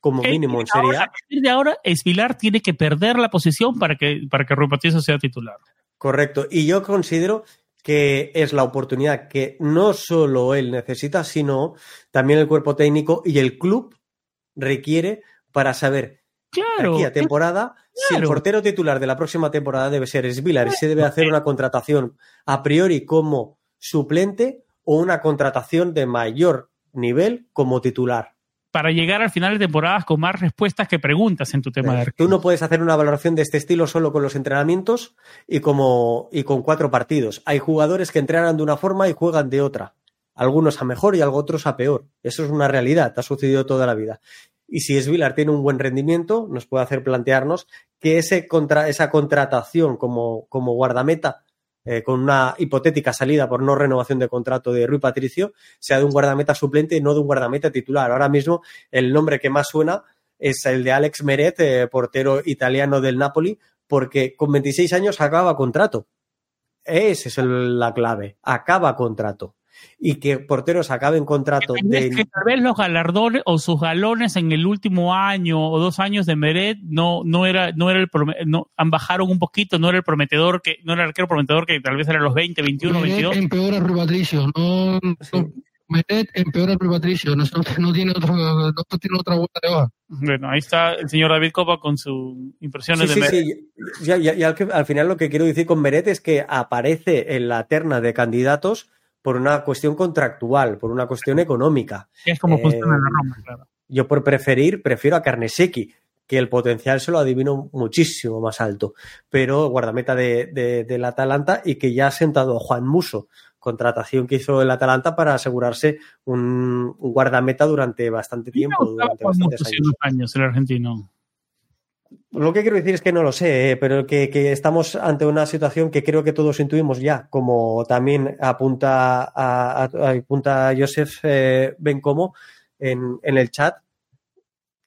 como mínimo en Serie A. A partir de ahora, Esvilar tiene que perder la posición para que, para que Rui Patricio sea titular. Correcto. Y yo considero que es la oportunidad que no solo él necesita, sino también el cuerpo técnico y el club requiere para saber claro, aquí a temporada claro. si el portero titular de la próxima temporada debe ser Svilar y se debe hacer una contratación a priori como suplente o una contratación de mayor nivel como titular para llegar al final de temporadas con más respuestas que preguntas en tu tema de Tú no puedes hacer una valoración de este estilo solo con los entrenamientos y, como, y con cuatro partidos. Hay jugadores que entrenan de una forma y juegan de otra. Algunos a mejor y otros a peor. Eso es una realidad, ha sucedido toda la vida. Y si Svilar tiene un buen rendimiento, nos puede hacer plantearnos que ese contra, esa contratación como, como guardameta eh, con una hipotética salida por no renovación de contrato de Rui Patricio, sea de un guardameta suplente y no de un guardameta titular. Ahora mismo el nombre que más suena es el de Alex Meret, eh, portero italiano del Napoli, porque con 26 años acaba contrato. Esa es la clave, acaba contrato. Y que porteros acaben contrato de... que tal vez los galardones o sus galones en el último año o dos años de Meret no, no era, no era el no, han bajaron un poquito, no era el prometedor que, no era el arquero prometedor que tal vez era los 20, 21, Meret 22. empeora Rui Patricio, no, no Meret empeora Rui Patricio, no, no, tiene otro, no tiene otra vuelta de hoja. Bueno, ahí está el señor David Copa con sus impresiones de Meret. Sí, sí. Y, al, al, final lo que quiero decir con Meret es que aparece en la terna de candidatos por una cuestión contractual, por una cuestión económica. Es como funciona la Roma, claro. Yo por preferir, prefiero a Carnesecchi, que el potencial se lo adivino muchísimo más alto, pero guardameta de, del Atalanta y que ya ha sentado a Juan Muso, contratación que hizo el Atalanta para asegurarse un, guardameta durante bastante tiempo, durante bastantes años. años el argentino. Lo que quiero decir es que no lo sé, eh, pero que, estamos ante una situación que creo que todos intuimos ya, como también apunta, a, apunta Joseph eh, Bencomo en, en el chat,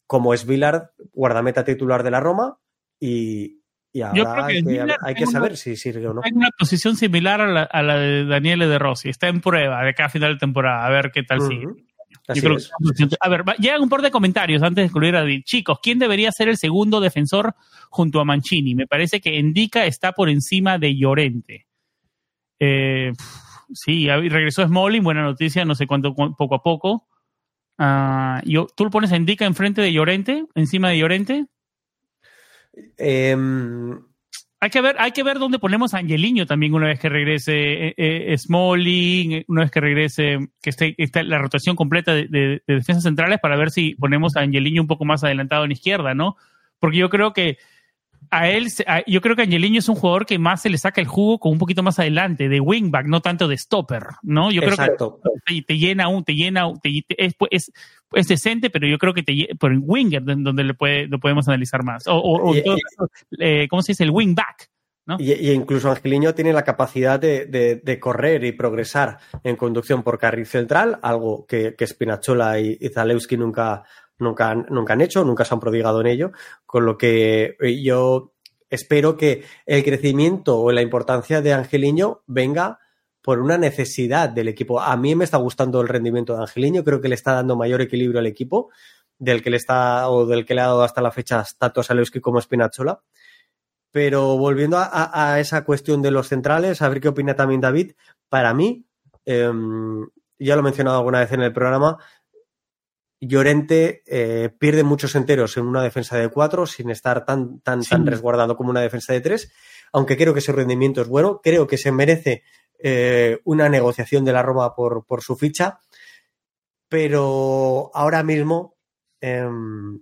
como es Villard, guardameta titular de la Roma, y, ahora hay, que, saber si sirve o no. Hay una posición similar a la, de Daniele De Rossi, está en prueba de cada final de temporada, a ver qué tal sigue a ver, llegan un par de comentarios antes de excluir a David. Chicos, ¿quién debería ser el segundo defensor junto a Mancini? Me parece que Endica está por encima de Llorente. Eh, sí, regresó Smalling, buena noticia, no sé cuánto, poco a poco. Uh, yo, ¿Tú lo pones a Endica enfrente de Llorente, encima de Llorente? Eh, hay que ver, hay que ver dónde ponemos a Angeliño también una vez que regrese eh, eh, Smalling, eh, una vez que regrese, que esté, la rotación completa de, defensas centrales para ver si ponemos a Angeliño un poco más adelantado en izquierda, ¿no? Porque yo creo que a él, yo creo que Angeliño es un jugador que más se le saca el jugo con un poquito más adelante, de wingback, no tanto de stopper, ¿no? Yo creo que te, llena un, te llena, es, es, decente, pero yo creo que te por el winger donde le puede, lo podemos analizar más. O, eh, ¿cómo se dice? El wingback. ¿No? Y, incluso Angeliño tiene la capacidad de, correr y progresar en conducción por carril central, algo que, que Spinachola y, y Zalewski nunca, nunca, nunca han hecho, nunca se han prodigado en ello, con lo que eh, yo espero que el crecimiento o la importancia de Angeliño venga por una necesidad del equipo. A mí me está gustando el rendimiento de Angeliño, creo que le está dando mayor equilibrio al equipo del que le está o del que le ha dado hasta la fecha tanto Salewski como Spinazzola. Pero volviendo a, esa cuestión de los centrales, a ver qué opina también David, para mí, em, ya lo he mencionado alguna vez en el programa, Llorente eh, pierde muchos enteros en una defensa de cuatro sin estar tan, tan, tan resguardado como una defensa de tres, aunque creo que su rendimiento es bueno, creo que se merece eh, una negociación de la Roma por, por, su ficha, pero ahora mismo em,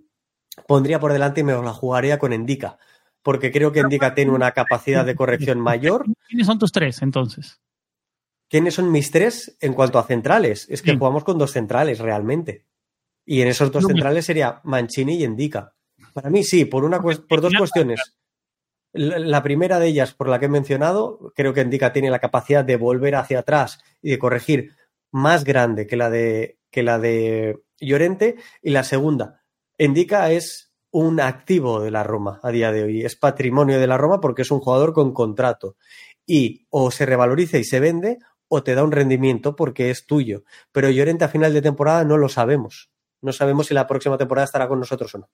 pondría por delante y me la jugaría con Endica, porque creo que Endica tiene una capacidad de corrección mayor. ¿Quiénes son tus tres entonces? ¿Quiénes son mis tres en cuanto a centrales? Es que jugamos con dos centrales realmente. Y en esos dos centrales sería Mancini y Endica. Para mí sí, por, una, por dos cuestiones. La primera de ellas, por la que he mencionado, creo que Endica tiene la capacidad de volver hacia atrás y de corregir más grande que la de, que la de Llorente. Y la segunda, Endica es un activo de la Roma a día de hoy. Es patrimonio de la Roma porque es un jugador con contrato. Y o se revaloriza y se vende o te da un rendimiento porque es tuyo. Pero Llorente a final de temporada no lo sabemos no sabemos si la próxima temporada estará con nosotros o no.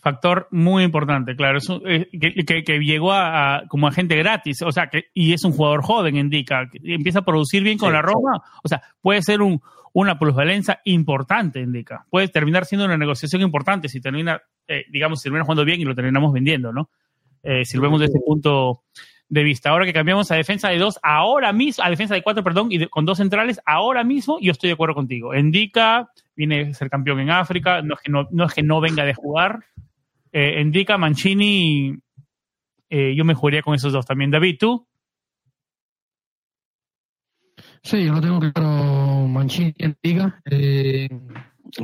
Factor muy importante, claro, eh, que, llegó a, como agente gratis, o sea, que, y es un jugador joven, indica, que empieza a producir bien con la Roma, o sea, puede ser un, una plusvalencia importante, indica, puede terminar siendo una negociación importante si termina, eh, digamos, si termina jugando bien y lo terminamos vendiendo, ¿no? Eh, si lo vemos desde ese punto de vista. Ahora que cambiamos a defensa de dos, ahora mismo, a defensa de cuatro, perdón, y con dos centrales, ahora mismo yo estoy de acuerdo contigo. Indica, viene a ser campeón en África, no es que no, es que no venga de jugar. Eh, Indica, Mancini, eh, yo me jugaría con esos dos también. David, ¿tú? Sí, yo lo tengo claro, Mancini y Indica. Eh,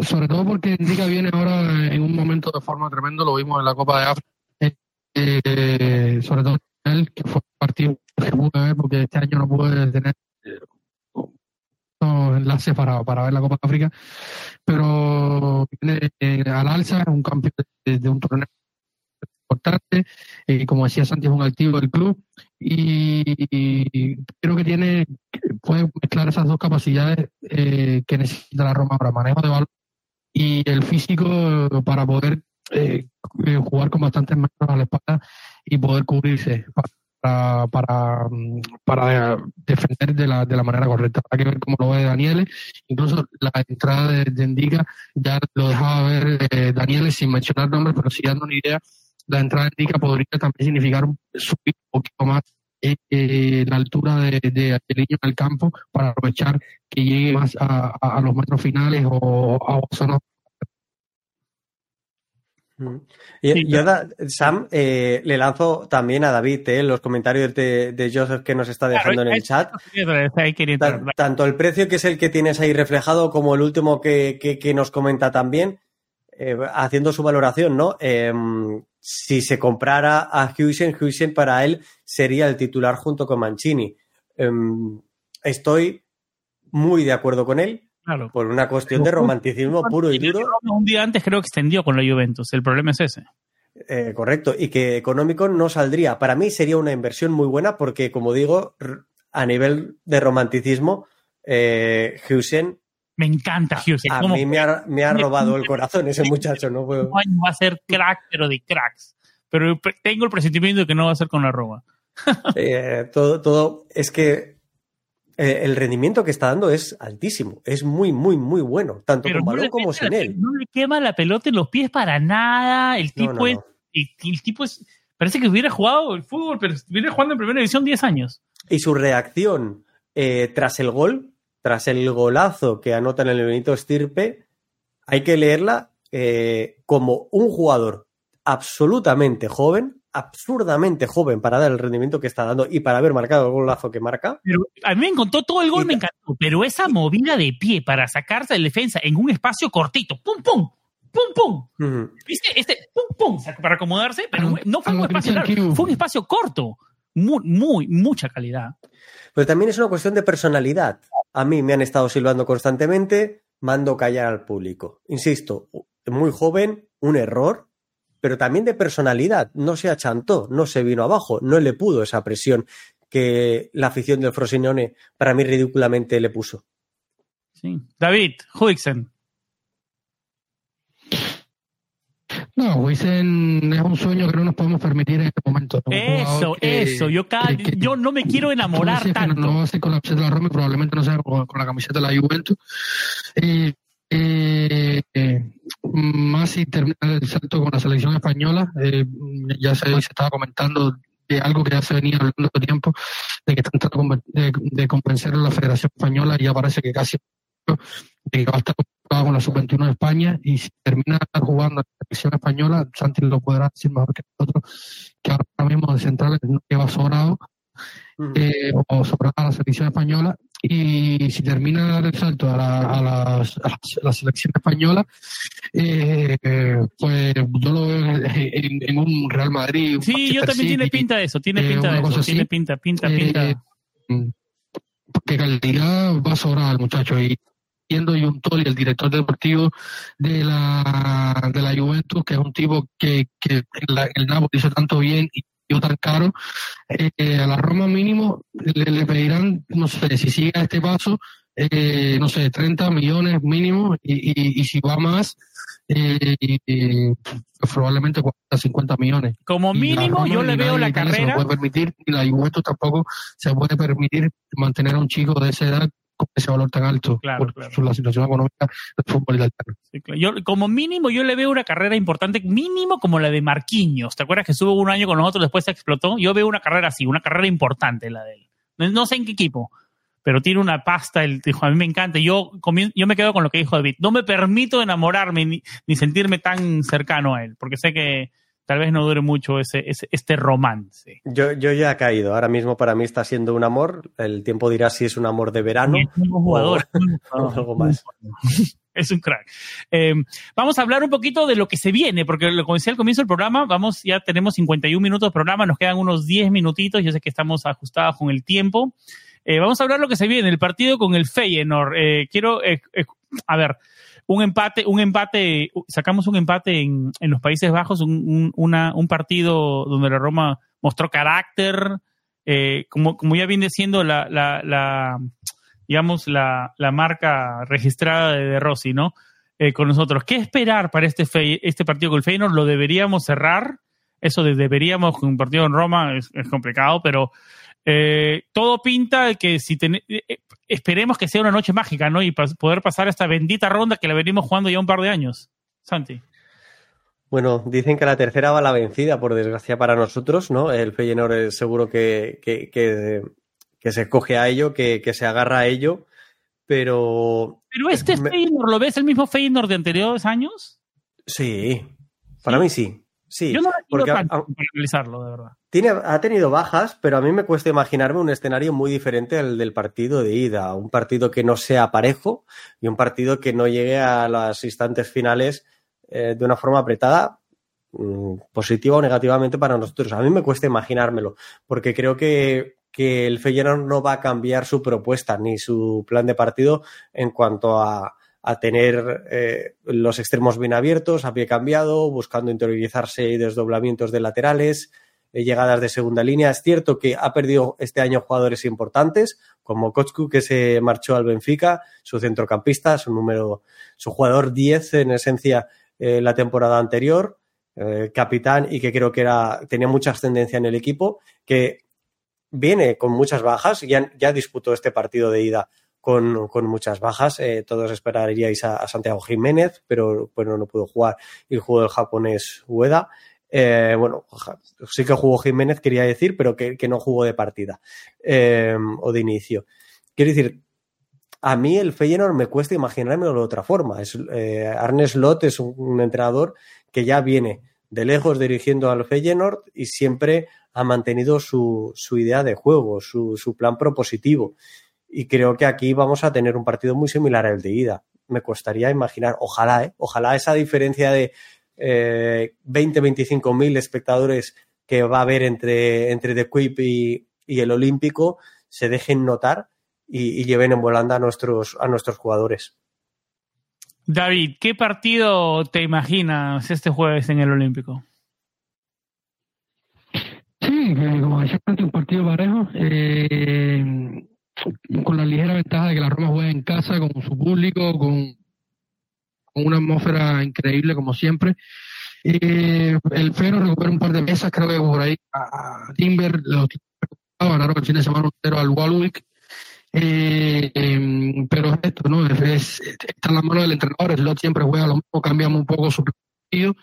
sobre todo porque Indica viene ahora en un momento de forma tremendo, lo vimos en la Copa de África. Eh, sobre todo él, que fue un partido que pude ver porque este año no pude tener enlaces para, para ver la Copa de África, pero viene eh, al alza, es un campeón de, un torneo importante, y como decía Santi, es un activo del club, y, creo que tiene puede mezclar esas dos capacidades eh, que necesita la Roma para manejo de balón y el físico para poder eh, eh, jugar con bastantes metros a la espalda y poder cubrirse para, para defender de la, de la manera correcta. Hay que ver cómo lo ve Daniele. Incluso la entrada de, de Indica ya lo dejaba ver eh, Daniele sin mencionar nombres, pero sí dando una idea. La entrada de Indica podría también significar subir un poquito más eh, la altura de, de en el campo para aprovechar que llegue más a, a, los metros finales o a zonas yo, Sam, eh, le lanzo también a David eh, los comentarios de, de, Joseph que nos está dejando en el chat. tanto el precio que es el que tienes ahí reflejado como el último que, que, nos comenta también, eh, haciendo su valoración, ¿no? Em, si se comprara a Huisen, Huisen para él sería el titular junto con Mancini. Em, estoy muy de acuerdo con él. Por una cuestión de romanticismo puro y duro. Un día antes creo que extendió con la Juventus. El problema es ese. Eh, correcto. Y que económico no saldría. Para mí sería una inversión muy buena porque, como digo, a nivel de romanticismo, eh, Me encanta Husen. A, mí me ha, robado el corazón ese muchacho. ¿no? Va a ser crack, pero de cracks. Pero tengo el presentimiento de que no va a ser con la Roma. Eh, todo, todo. Es que eh, el rendimiento que está dando es altísimo, es muy, muy, muy bueno, tanto con balón como sin él. No le quema la pelota en los pies para nada, el tipo es, el, tipo es, parece que hubiera jugado el fútbol, pero hubiera jugando en primera división 10 años. Y su reacción eh, tras el gol, tras el golazo que anota en el Benito Stirpe, hay que leerla eh, como un jugador absolutamente joven, absurdamente joven para dar el rendimiento que está dando y para haber marcado el golazo que marca. Pero a mí me encantó todo el gol, me encantó, pero esa movida de pie para sacarse de defensa en un espacio cortito, pum, pum, pum, pum. ¿Viste? Este, pum, pum, para acomodarse, pero no fue un espacio largo, fue un espacio corto. Muy, muy, mucha calidad. Pero también es una cuestión de personalidad. A mí me han estado silbando constantemente, mando callar al público. Insisto, muy joven, un error, pero también de personalidad. No se achantó, no se vino abajo, no le pudo esa presión que la afición del Frosinone para mí ridículamente le puso. Sí. David, Huixen. No, Huixen es un sueño que no nos podemos permitir en este momento. Eso, eso. Yo, yo no me quiero enamorar tanto. No, va a ser con la camiseta de la Roma probablemente no sea con, la camiseta de la Juventus. Eh, eh, más si termina el salto con la selección española, eh, ya se, estaba comentando de algo que ya se venía hablando de tiempo, de que están tratando de, convencer a la Federación Española y ya parece que casi de que va a estar con la sub-21 de España y si termina jugando la selección española, Santi lo podrá decir mejor que nosotros, que ahora mismo de centrales no lleva sobrado eh, o sobrado a la selección española y si termina el salto a la, a la, selección española, eh, pues yo lo veo en, un Real Madrid. Sí, yo también tiene pinta de eso, tiene eh, pinta de eso, tiene pinta, pinta, eh, pinta. Que calidad va a sobrar al muchacho y siendo y el director deportivo de la, de la Juventus, que es un tipo que, que el Napoli hizo tanto bien y tan caro, eh, a la Roma mínimo le, pedirán, no sé, si sigue a este paso, eh, no sé, 30 millones mínimo y, y, si va más, eh, probablemente 40, 50 millones. Como mínimo yo le veo la carrera. Se puede permitir, y la Juventus tampoco se puede permitir mantener a un chico de esa edad con ese valor tan alto por la situación económica del fútbol italiano. yo, como mínimo, yo le veo una carrera importante, mínimo como la de Marquinhos. ¿Te acuerdas que estuvo un año con nosotros, después se explotó? Yo veo una carrera así, una carrera importante la de él. No sé en qué equipo, pero tiene una pasta, el, dijo, a mí me encanta. Yo, yo me quedo con lo que dijo David. No me permito enamorarme ni, ni sentirme tan cercano a él, porque sé que tal vez no dure mucho ese, este romance. Yo, yo ya he caído. Ahora mismo para mí está siendo un amor. El tiempo dirá si es un amor de verano. Es un jugador. O, algo más. Es un crack. Em, vamos a hablar un poquito de lo que se viene, porque lo decía al comienzo del programa, vamos, ya tenemos 51 minutos de programa, nos quedan unos 10 minutitos, yo sé que estamos ajustados con el tiempo. Eh, vamos a hablar de lo que se viene, el partido con el Feyenoord. Eh, quiero, eh, a ver, un empate, un empate, sacamos un empate en, en los Países Bajos, un, un, una, un partido donde la Roma mostró carácter, eh, como, como ya viene siendo la, la, la digamos, la, la, marca registrada de, Rossi, ¿no? Eh, con nosotros. ¿Qué esperar para este, este partido con el Feyenoord? ¿Lo deberíamos cerrar? Eso de deberíamos un partido en Roma es complicado, pero eh, todo pinta que si ten, eh, esperemos que sea una noche mágica, ¿no? Y poder pasar esta bendita ronda que la venimos jugando ya un par de años. Santi. Bueno, dicen que la tercera va la vencida, por desgracia para nosotros, ¿no? El Feyenoord es seguro que, que, que, que se coge a ello, que, que, se agarra a ello, pero... Pero este me... Feyenoord, ¿lo ves el mismo Feyenoord de anteriores años? Sí, para ¿Sí? mí sí. Sí, Yo no porque tanto a, para analizarlo, de verdad. Tiene, ha tenido bajas, pero a mí me cuesta imaginarme un escenario muy diferente al del partido de ida. Un partido que no sea parejo y un partido que no llegue a las instantes finales eh, de una forma apretada, mmm, positiva o negativamente para nosotros. A mí me cuesta imaginármelo, porque creo que, que el Feyenoord no va a cambiar su propuesta ni su plan de partido en cuanto a, a tener eh, los extremos bien abiertos, a pie cambiado, buscando interiorizarse y desdoblamientos de laterales, eh, llegadas de segunda línea. Es cierto que ha perdido este año jugadores importantes, como Kochku, que se marchó al Benfica, su centrocampista, su número, su jugador 10 en esencia eh, la temporada anterior, eh, capitán y que creo que era, tenía mucha ascendencia en el equipo, que viene con muchas bajas, ya, ya disputó este partido de ida con, con muchas bajas. Eh, todos esperaríais a, Santiago Jiménez, pero bueno, no pudo jugar y jugó el japonés Ueda. Eh, bueno, sí que jugó Jiménez, quería decir, pero que, no jugó de partida eh, o de inicio. Quiero decir, a mí el Feyenoord me cuesta imaginármelo de otra forma. Es, eh, es un, un, entrenador que ya viene de lejos dirigiendo al Feyenoord y siempre ha mantenido su, su idea de juego, su, su plan propositivo y creo que aquí vamos a tener un partido muy similar al de ida. Me costaría imaginar, ojalá, ¿eh? ojalá esa diferencia de eh, 20-25 mil espectadores que va a haber entre, entre The Quip y, y, el Olímpico se dejen notar y, y, lleven en volanda a nuestros, a nuestros jugadores. David, ¿qué partido te imaginas este jueves en el Olímpico? Sí, como decía antes, un partido parejo. Eh, con la ligera ventaja de que la Roma juega en casa con su público, con, con una atmósfera increíble como siempre. Eh, el Fero recupera un par de mesas, creo que por ahí a, Timber, los ganaron el fin de semana entero al Walwick. Eh, eh, pero es esto, ¿no? Es, es, está en la mano del entrenador, el Slot siempre juega lo mismo, cambiamos un poco su partido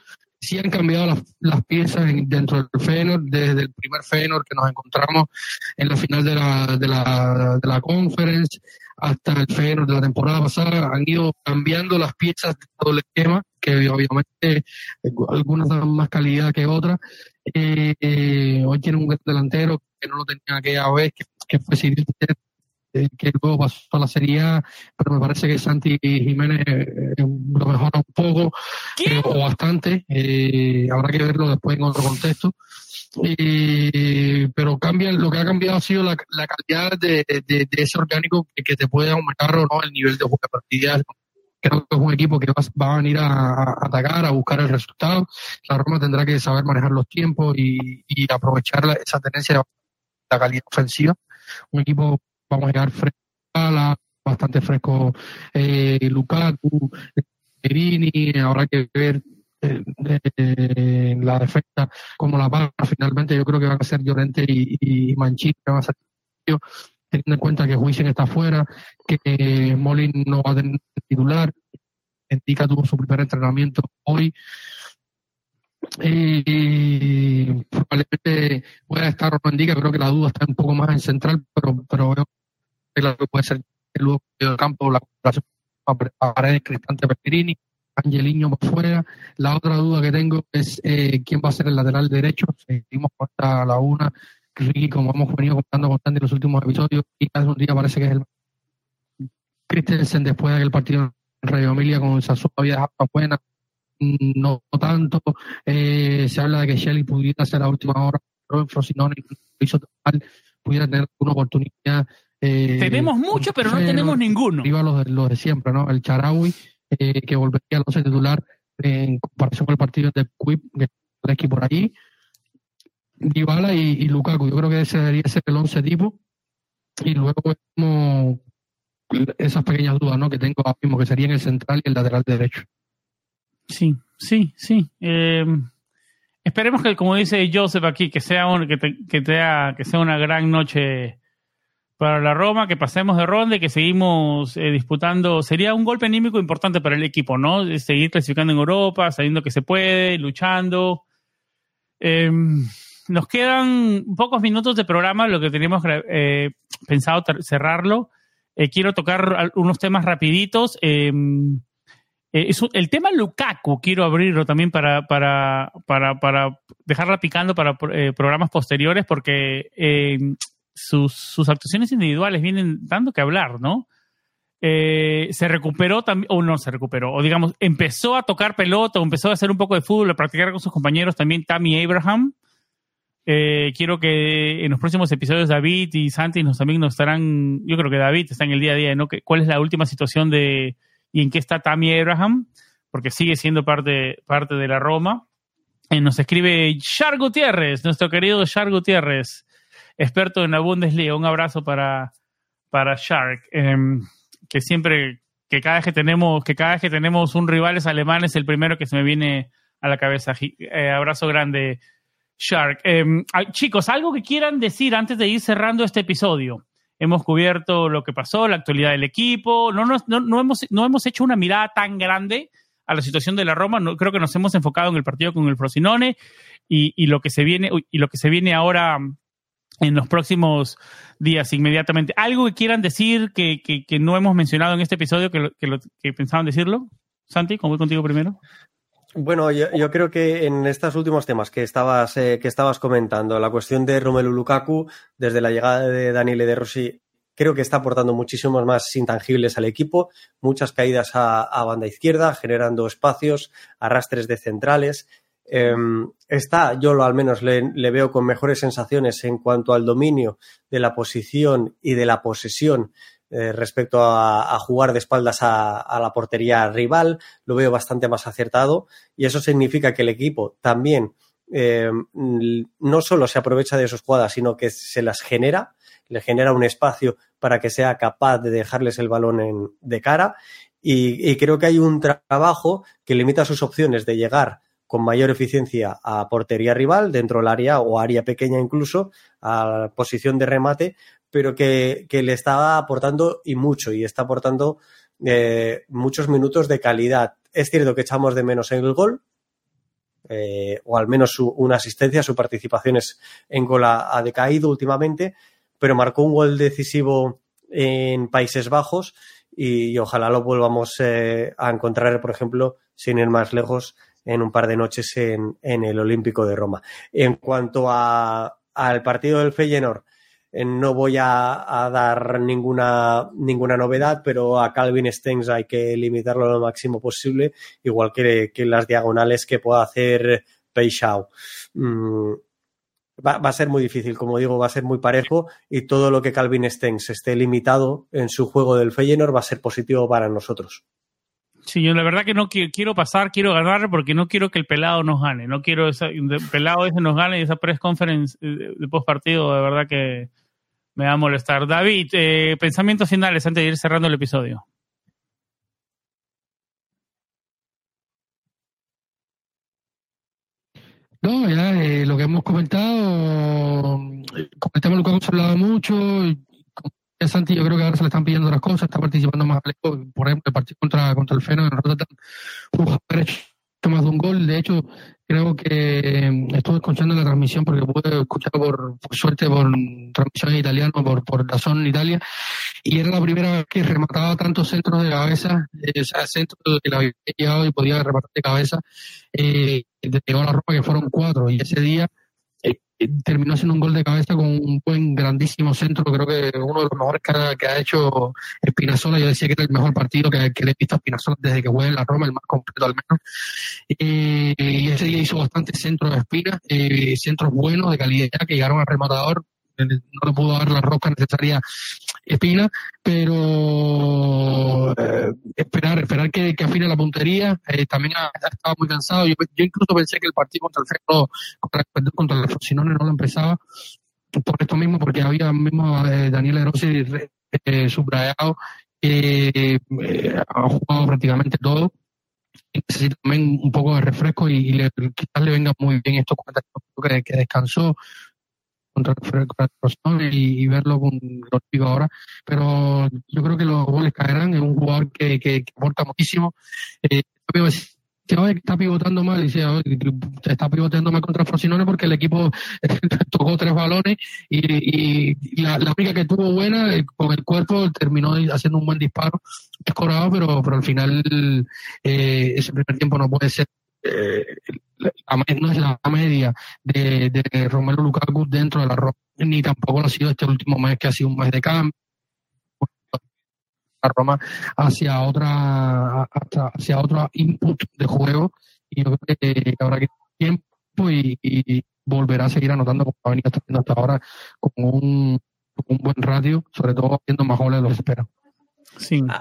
sí han cambiado las, las piezas en, dentro del Feyenoord, desde el primer Feyenoord que nos encontramos en la final de la, de la, de la conference hasta el Feyenoord de la temporada pasada, han ido cambiando las piezas de todo el esquema, que obviamente algunas dan más calidad que otras. Eh, eh, hoy tiene un delantero que no lo tenía aquella vez, que, que fue eh, que luego pasó a la Serie A, pero me parece que Santi Jiménez eh, lo mejora un poco eh, o bastante. Eh, habrá que verlo después en otro contexto. pero cambia, lo que ha cambiado ha sido la, la calidad de, de, de, ese orgánico que, que, te puede aumentar o no el nivel de partida. Creo que es un equipo que va, va a venir a, a, atacar, a buscar el resultado. La Roma tendrá que saber manejar los tiempos y, y aprovechar la, esa tendencia de la calidad ofensiva. Un equipo vamos a llegar fresco, bastante fresco eh, Lukaku, Perini, habrá que ver eh, eh, la defensa como la va finalmente yo creo que van a ser Llorente y, y Manchita van a ser teniendo en cuenta que Huisen está fuera que eh, Molin no va a tener titular. Entica tuvo su primer entrenamiento hoy. Y probablemente pueda estar Romandica, creo que la duda está un poco más en central, pero, pero veo que puede ser el campo, la colaboración a Paredes, Cristante Perini, Angeliño por fuera. La otra duda que tengo es eh, quién va a ser el lateral derecho. Seguimos hasta la una. Ricky, como hemos venido contando constante en los últimos episodios, y cada un día parece que es el Christensen después de aquel partido en Radio Emilia con Sassuolo había dejado buena, no tanto. Eh, se habla de que Shelly pudiera ser la última hora, pero Frosinone lo hizo total, pudiera tener una oportunidad eh, tenemos mucho, pero no tenemos ninguno. Iba los, los de siempre, ¿no? El Charaui, eh, que volvería a los titular en comparación con el partido de Quip, que por allí. Dybala y, Lukaku. Yo creo que ese debería ser el once tipo. Y luego como esas pequeñas dudas ¿no? que tengo ahora mismo, que serían el central y el lateral derecho. Sí, sí, sí. Eh, esperemos que, como dice Joseph aquí, que sea, un, que, que, que sea una gran noche para la Roma, que pasemos de ronda y que seguimos eh, disputando. Sería un golpe anímico importante para el equipo, ¿no? Seguir clasificando en Europa, sabiendo que se puede, luchando. Em, nos quedan pocos minutos de programa, lo que teníamos eh, pensado cerrarlo. Eh, quiero tocar unos temas rapiditos. Em, el tema Lukaku quiero abrirlo también para, para, para, para dejarla picando para programas posteriores porque em, sus, sus actuaciones individuales vienen dando que hablar, ¿no? Eh, se recuperó también, o no se recuperó, o digamos, empezó a tocar pelota, o empezó a hacer un poco de fútbol, a practicar con sus compañeros también Tammy Abraham. Eh, quiero que en los próximos episodios David y Santi nos también nos estarán, yo creo que David está en el día a día, ¿no? ¿Cuál es la última situación de y en qué está Tammy Abraham? Porque sigue siendo parte, parte de la Roma. Eh, nos escribe Char Gutiérrez, nuestro querido Char Gutiérrez experto en la Bundesliga. Un abrazo para, para Shark, em, que siempre, que cada vez que tenemos, que cada vez que tenemos un rival es alemán, es el primero que se me viene a la cabeza. Eh, abrazo grande, Shark. Em, chicos, algo que quieran decir antes de ir cerrando este episodio. Hemos cubierto lo que pasó, la actualidad del equipo. No, no, no, hemos, no hemos hecho una mirada tan grande a la situación de la Roma. No, creo que nos hemos enfocado en el partido con el Frosinone y, y, lo que se viene y lo que se viene ahora en los próximos días inmediatamente. ¿Algo que quieran decir que, que, no hemos mencionado en este episodio que, que, lo, que pensaban decirlo? Santi, ¿cómo voy contigo primero? Bueno, yo, creo que en estos últimos temas que estabas, eh, que estabas comentando, la cuestión de Romelu Lukaku, desde la llegada de Daniele De Rossi, creo que está aportando muchísimos más intangibles al equipo, muchas caídas a banda izquierda, generando espacios, arrastres de centrales, Em, está, yo lo, al menos le, veo con mejores sensaciones en cuanto al dominio de la posición y de la posesión eh, respecto a, jugar de espaldas a, la portería rival, lo veo bastante más acertado y eso significa que el equipo también em, no solo se aprovecha de sus jugadas, sino que se las genera, le genera un espacio para que sea capaz de dejarles el balón de cara y creo que hay un trabajo que limita sus opciones de llegar con mayor eficiencia a portería rival, dentro del área o área pequeña incluso, a posición de remate, pero que, le está aportando y mucho, y está aportando eh, muchos minutos de calidad. Es cierto que echamos de menos en el gol, eh, o al menos su, una asistencia, su participación en gol ha, decaído últimamente, pero marcó un gol decisivo en Países Bajos y, ojalá lo volvamos eh, a encontrar, por ejemplo, sin ir más lejos, en un par de noches en, el Olímpico de Roma. En cuanto al partido del Feyenoord, eh, no voy a, dar ninguna, ninguna novedad, pero a Calvin Stengs hay que limitarlo lo máximo posible, igual que, las diagonales que pueda hacer Peixau. Mm, va, a ser muy difícil, como digo, va a ser muy parejo y todo lo que Calvin Stengs esté limitado en su juego del Feyenoord va a ser positivo para nosotros. Sí, yo la verdad que no quiero, pasar, quiero ganar porque no quiero que el pelado nos gane. No quiero que el pelado ese nos gane y esa press conference eh, de post partido, de verdad que me va a molestar. David, eh, pensamientos finales antes de ir cerrando el episodio. No, ya eh, lo que hemos comentado, comentamos lo que hemos hablado mucho, Santi, yo creo que ahora se le están pidiendo otras cosas, está participando más por ejemplo, el partido contra, contra el Feno en Rotterdam, haber hecho más de un gol, de hecho, creo que mm, estuve escuchando la transmisión porque pude escuchar por, suerte por transmisión en italiano, por, por en Italia, y era la primera vez que remataba tantos centros de cabeza, eh, o sea, centros que la había llegado y podía rematar de cabeza, eh, llegó la ropa que fueron cuatro, y ese día terminó haciendo un gol de cabeza con un buen grandísimo centro, creo que uno de los mejores que ha, hecho Espinazola, yo decía que era el mejor partido que, le he visto a Espinazola desde que juega en la Roma, el más completo al menos. y ese día hizo bastante centros de Espina, eh, centros buenos, de calidad, que llegaron al rematador, no le pudo dar la roca necesaria Espina, pero eh, esperar esperar que, que, afine la puntería. Eh, también ha, estado muy cansado. Yo, incluso pensé que el partido contra el Ferro, contra, contra el Frosinone no lo empezaba por esto mismo, porque había mismo eh, Daniel Rossi eh, subrayado que ha jugado prácticamente todo necesita también un poco de refresco y, le, quizás le venga muy bien esto que, que descansó contra el y, y verlo con lo ahora. Pero yo creo que los goles caerán. Es un jugador que, que, aporta muchísimo. Eh, está pivotando mal, dice, está pivotando mal contra Frosinone porque el equipo tocó tres balones y, la, única que tuvo buena eh, con el cuerpo terminó haciendo un buen disparo, escorado, pero, pero al final eh, ese primer tiempo no puede ser eh, no es la media de, de Romelu Lukaku dentro de la Roma, ni tampoco ha sido este último mes que ha sido un mes de cambio. La Roma hacia otra hacia otro input de juego y yo creo que habrá que tiempo y, volverá a seguir anotando como ha venido hasta ahora con un, un buen radio, sobre todo haciendo más goles de los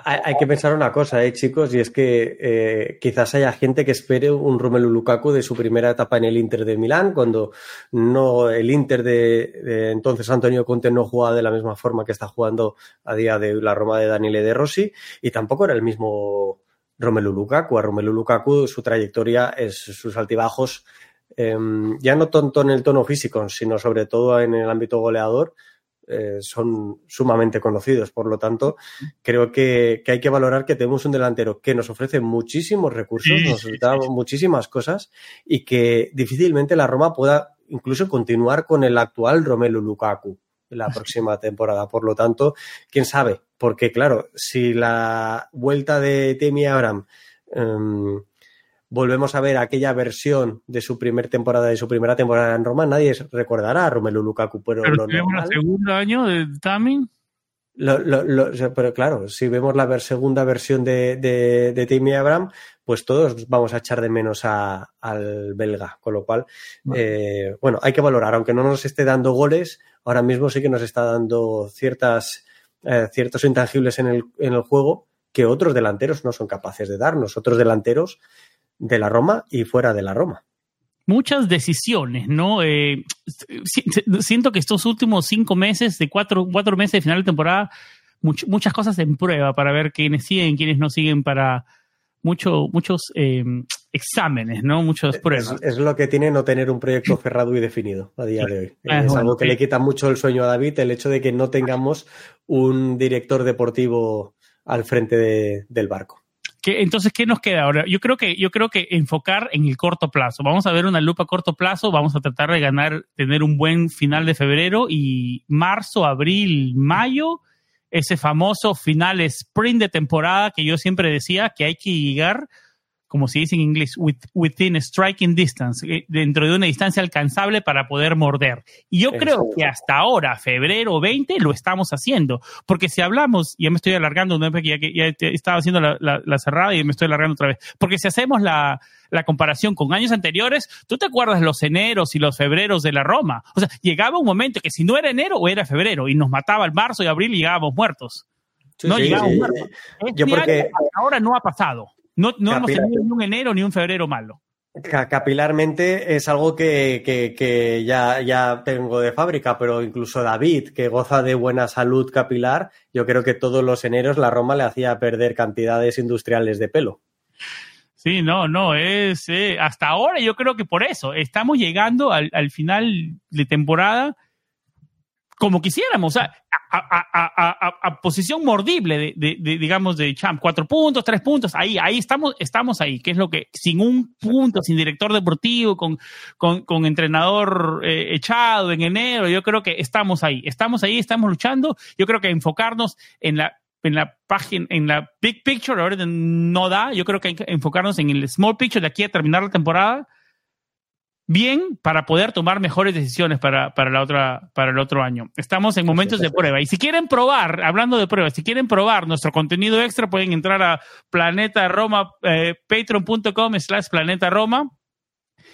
Hay, que pensar una cosa, ¿eh, chicos, y es que eh, quizás haya gente que espere un Romelu Lukaku de su primera etapa en el Inter de Milán, cuando no el Inter de, entonces Antonio Conte no jugaba de la misma forma que está jugando a día de la Roma de Daniele De Rossi, y tampoco era el mismo Romelu Lukaku. A Romelu Lukaku su trayectoria es sus altibajos, em, ya no tanto en el tono físico, sino sobre todo en el ámbito goleador, eh, son sumamente conocidos. Por lo tanto, creo que, hay que valorar que tenemos un delantero que nos ofrece muchísimos recursos, nos da muchísimas cosas y que difícilmente la Roma pueda incluso continuar con el actual Romelu Lukaku la próxima temporada. Por lo tanto, quién sabe, porque claro, si la vuelta de Temi Abraham em, volvemos a ver aquella versión de su primer temporada, de su primera temporada en Roma, nadie recordará a Romelu Lukaku. Pero, pero lo el segundo año de Tammy. pero claro, si vemos la segunda versión de, de, Timmy Abraham, pues todos vamos a echar de menos al belga. Con lo cual, eh, bueno, hay que valorar, aunque no nos esté dando goles, ahora mismo sí que nos está dando ciertas, eh, ciertos intangibles en el, en el juego que otros delanteros no son capaces de darnos. Otros delanteros de la Roma y fuera de la Roma. Muchas decisiones, ¿no? Eh, siento que estos últimos cinco meses, de cuatro, cuatro meses de final de temporada, muchas cosas en prueba para ver quiénes siguen, quiénes no siguen para mucho, muchos eh, exámenes, ¿no? Muchas pruebas. Es, lo que tiene no tener un proyecto cerrado y definido a día de hoy. Ah, es algo que le quita mucho el sueño a David, el hecho de que no tengamos un director deportivo al frente del barco entonces, ¿qué nos queda ahora? Yo creo que, yo creo que enfocar en el corto plazo. Vamos a ver una lupa a corto plazo, vamos a tratar de ganar, tener un buen final de febrero y marzo, abril, mayo, ese famoso final sprint de temporada que yo siempre decía que hay que llegar como se dice en inglés, within striking distance, eh, dentro de una distancia alcanzable para poder morder. Y yo creo que hasta ahora, febrero 20, lo estamos haciendo. Porque si hablamos, ya me estoy alargando, ¿no? ya, ya estaba haciendo la, cerrada y me estoy alargando otra vez. Porque si hacemos la, la comparación con años anteriores, tú te acuerdas los eneros y los febreros de la Roma. O sea, llegaba un momento que si no era enero o era febrero y nos mataba el marzo y abril y llegábamos muertos. no llegábamos muertos. Este porque... ahora no ha pasado. No, no hemos tenido ni un enero ni un febrero malo. Capilarmente es algo que, ya, ya, tengo de fábrica, pero incluso David, que goza de buena salud capilar, yo creo que todos los eneros la Roma le hacía perder cantidades industriales de pelo. Sí, no, no, es eh, hasta ahora yo creo que por eso estamos llegando al, al final de temporada como quisiéramos, o sea, a, posición mordible de, digamos, de champ, cuatro puntos, tres puntos, ahí, ahí estamos, estamos ahí, que es lo que, sin un punto, sin director deportivo, con, con, entrenador eh, echado en enero, yo creo que estamos ahí, estamos ahí, estamos luchando, yo creo que enfocarnos en la en la página, en la big picture ahora no da, yo creo que hay que enfocarnos en el small picture de aquí a terminar la temporada, bien para poder tomar mejores decisiones para, para, la otra, para el otro año. Estamos en momentos de prueba. Y si quieren probar, hablando de pruebas, si quieren probar nuestro contenido extra, pueden entrar a Planeta Roma, eh, patreon.com slash Planeta Roma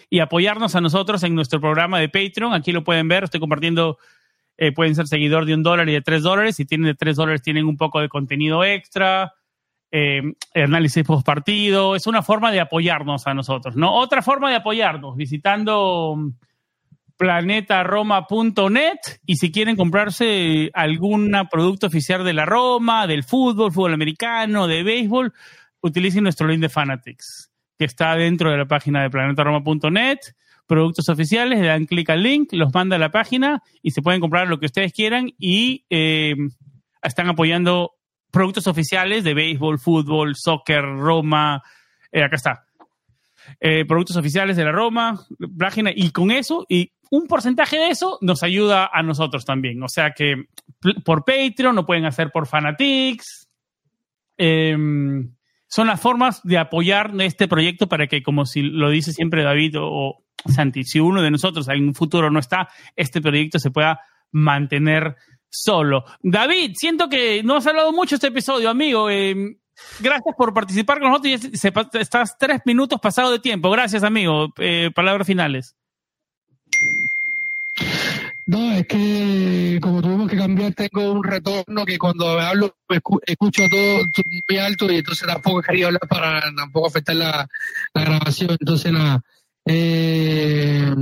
y apoyarnos a nosotros en nuestro programa de Patreon. Aquí lo pueden ver, estoy compartiendo Eh, pueden ser seguidor de un dólar y de tres dólares. Si tienen de tres dólares, tienen un poco de contenido extra, eh, análisis post partido. Es una forma de apoyarnos a nosotros, ¿no? Otra forma de apoyarnos, visitando planetaroma.net y si quieren comprarse algún producto oficial de la Roma, del fútbol, fútbol americano, de béisbol, utilicen nuestro link de Fanatics, que está dentro de la página de planetaroma.net. Productos oficiales, le dan clic al link, los manda a la página y se pueden comprar lo que ustedes quieran y eh, están apoyando productos oficiales de béisbol, fútbol, soccer, Roma. Eh, acá está. Eh, productos oficiales de la Roma, página, y con eso, y un porcentaje de eso nos ayuda a nosotros también. O sea que por Patreon, lo pueden hacer por Fanatics. Em, son las formas de apoyar este proyecto para que, como si lo dice siempre David o, Santi, si uno de nosotros en un futuro no está, este proyecto se pueda mantener solo. David, siento que no has hablado mucho este episodio, amigo. Em, gracias por participar con nosotros. Estás tres minutos pasado de tiempo. Gracias, amigo. Eh, palabras finales. No, es que como tuvimos que cambiar, tengo un retorno que cuando hablo escucho todo muy alto y entonces tampoco quería hablar para tampoco afectar la, grabación. Entonces, nada, eh,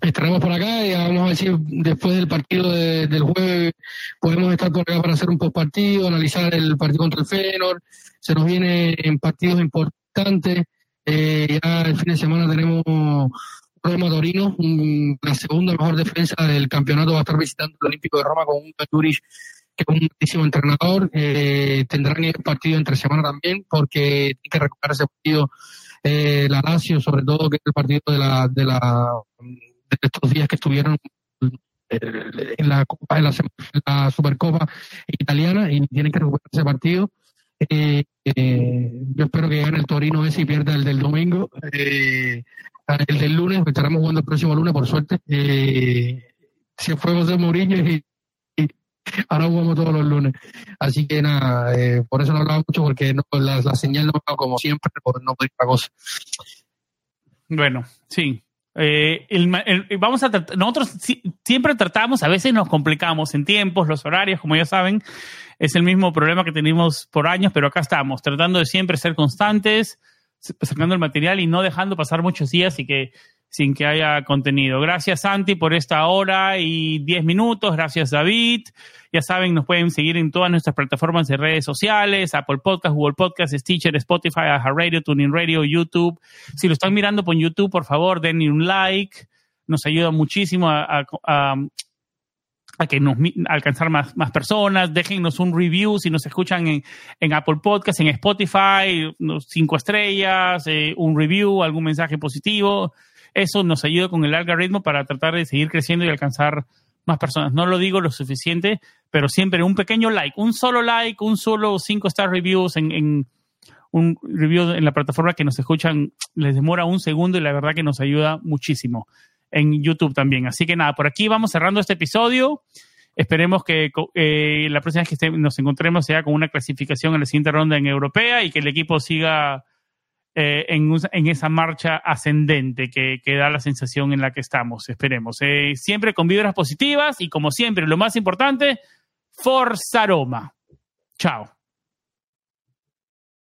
estaremos por acá y vamos a ver si después del partido del jueves podemos estar por acá para hacer un post partido, analizar el partido contra el Fenor. Se nos vienen partidos importantes. Eh, ya el fin de semana tenemos Roma Torino, la segunda mejor defensa del campeonato, va a estar visitando el Olímpico de Roma con un Juric que es un buenísimo entrenador. Eh, tendrán el partido entre semana también, porque tiene que recuperar ese partido eh, la Lazio, sobre todo que es el partido de la, de la de estos días que estuvieron eh, en la Copa, en la, Supercopa italiana y tienen que recuperar ese partido. Eh, eh, yo espero que gane el Torino ese y pierda el del domingo. Eh, el del lunes, estaremos jugando el próximo lunes, por suerte. Eh, si fue José Mourinho y, ahora jugamos todos los lunes. Así que nada, eh, por eso no hablaba mucho, porque no, la, señal no como siempre, por no pedir cosa. Bueno, sí. Eh, vamos a nosotros siempre tratamos, a veces nos complicamos en tiempos, los horarios, como ya saben, es el mismo problema que tenemos por años, pero acá estamos, tratando de siempre ser constantes, sacando el material y no dejando pasar muchos días y que sin que haya contenido. Gracias Santi por esta hora y diez minutos. Gracias David. Ya saben, nos pueden seguir en todas nuestras plataformas de redes sociales, Apple Podcast, Google Podcast, Stitcher, Spotify, Radio, Tuning Radio, YouTube. Si lo están mirando por YouTube, por favor, denle un like. Nos ayuda muchísimo a, a que nos alcanzar más, más personas, déjennos un review si nos escuchan en, en Apple Podcast, en Spotify, cinco estrellas, eh, un review, algún mensaje positivo. Eso nos ayuda con el algoritmo para tratar de seguir creciendo y alcanzar más personas. No lo digo lo suficiente, pero siempre un pequeño like, un solo like, un solo cinco star reviews en, un review en la plataforma que nos escuchan les demora un segundo y la verdad que nos ayuda muchísimo en YouTube también. Así que nada, por aquí vamos cerrando este episodio. Esperemos que eh, la próxima vez que nos encontremos sea con una clasificación en la siguiente ronda en Europea y que el equipo siga eh, en, esa marcha ascendente que, da la sensación en la que estamos. Esperemos. Eh, siempre con vibras positivas y como siempre, lo más importante, Forza Roma. Chao.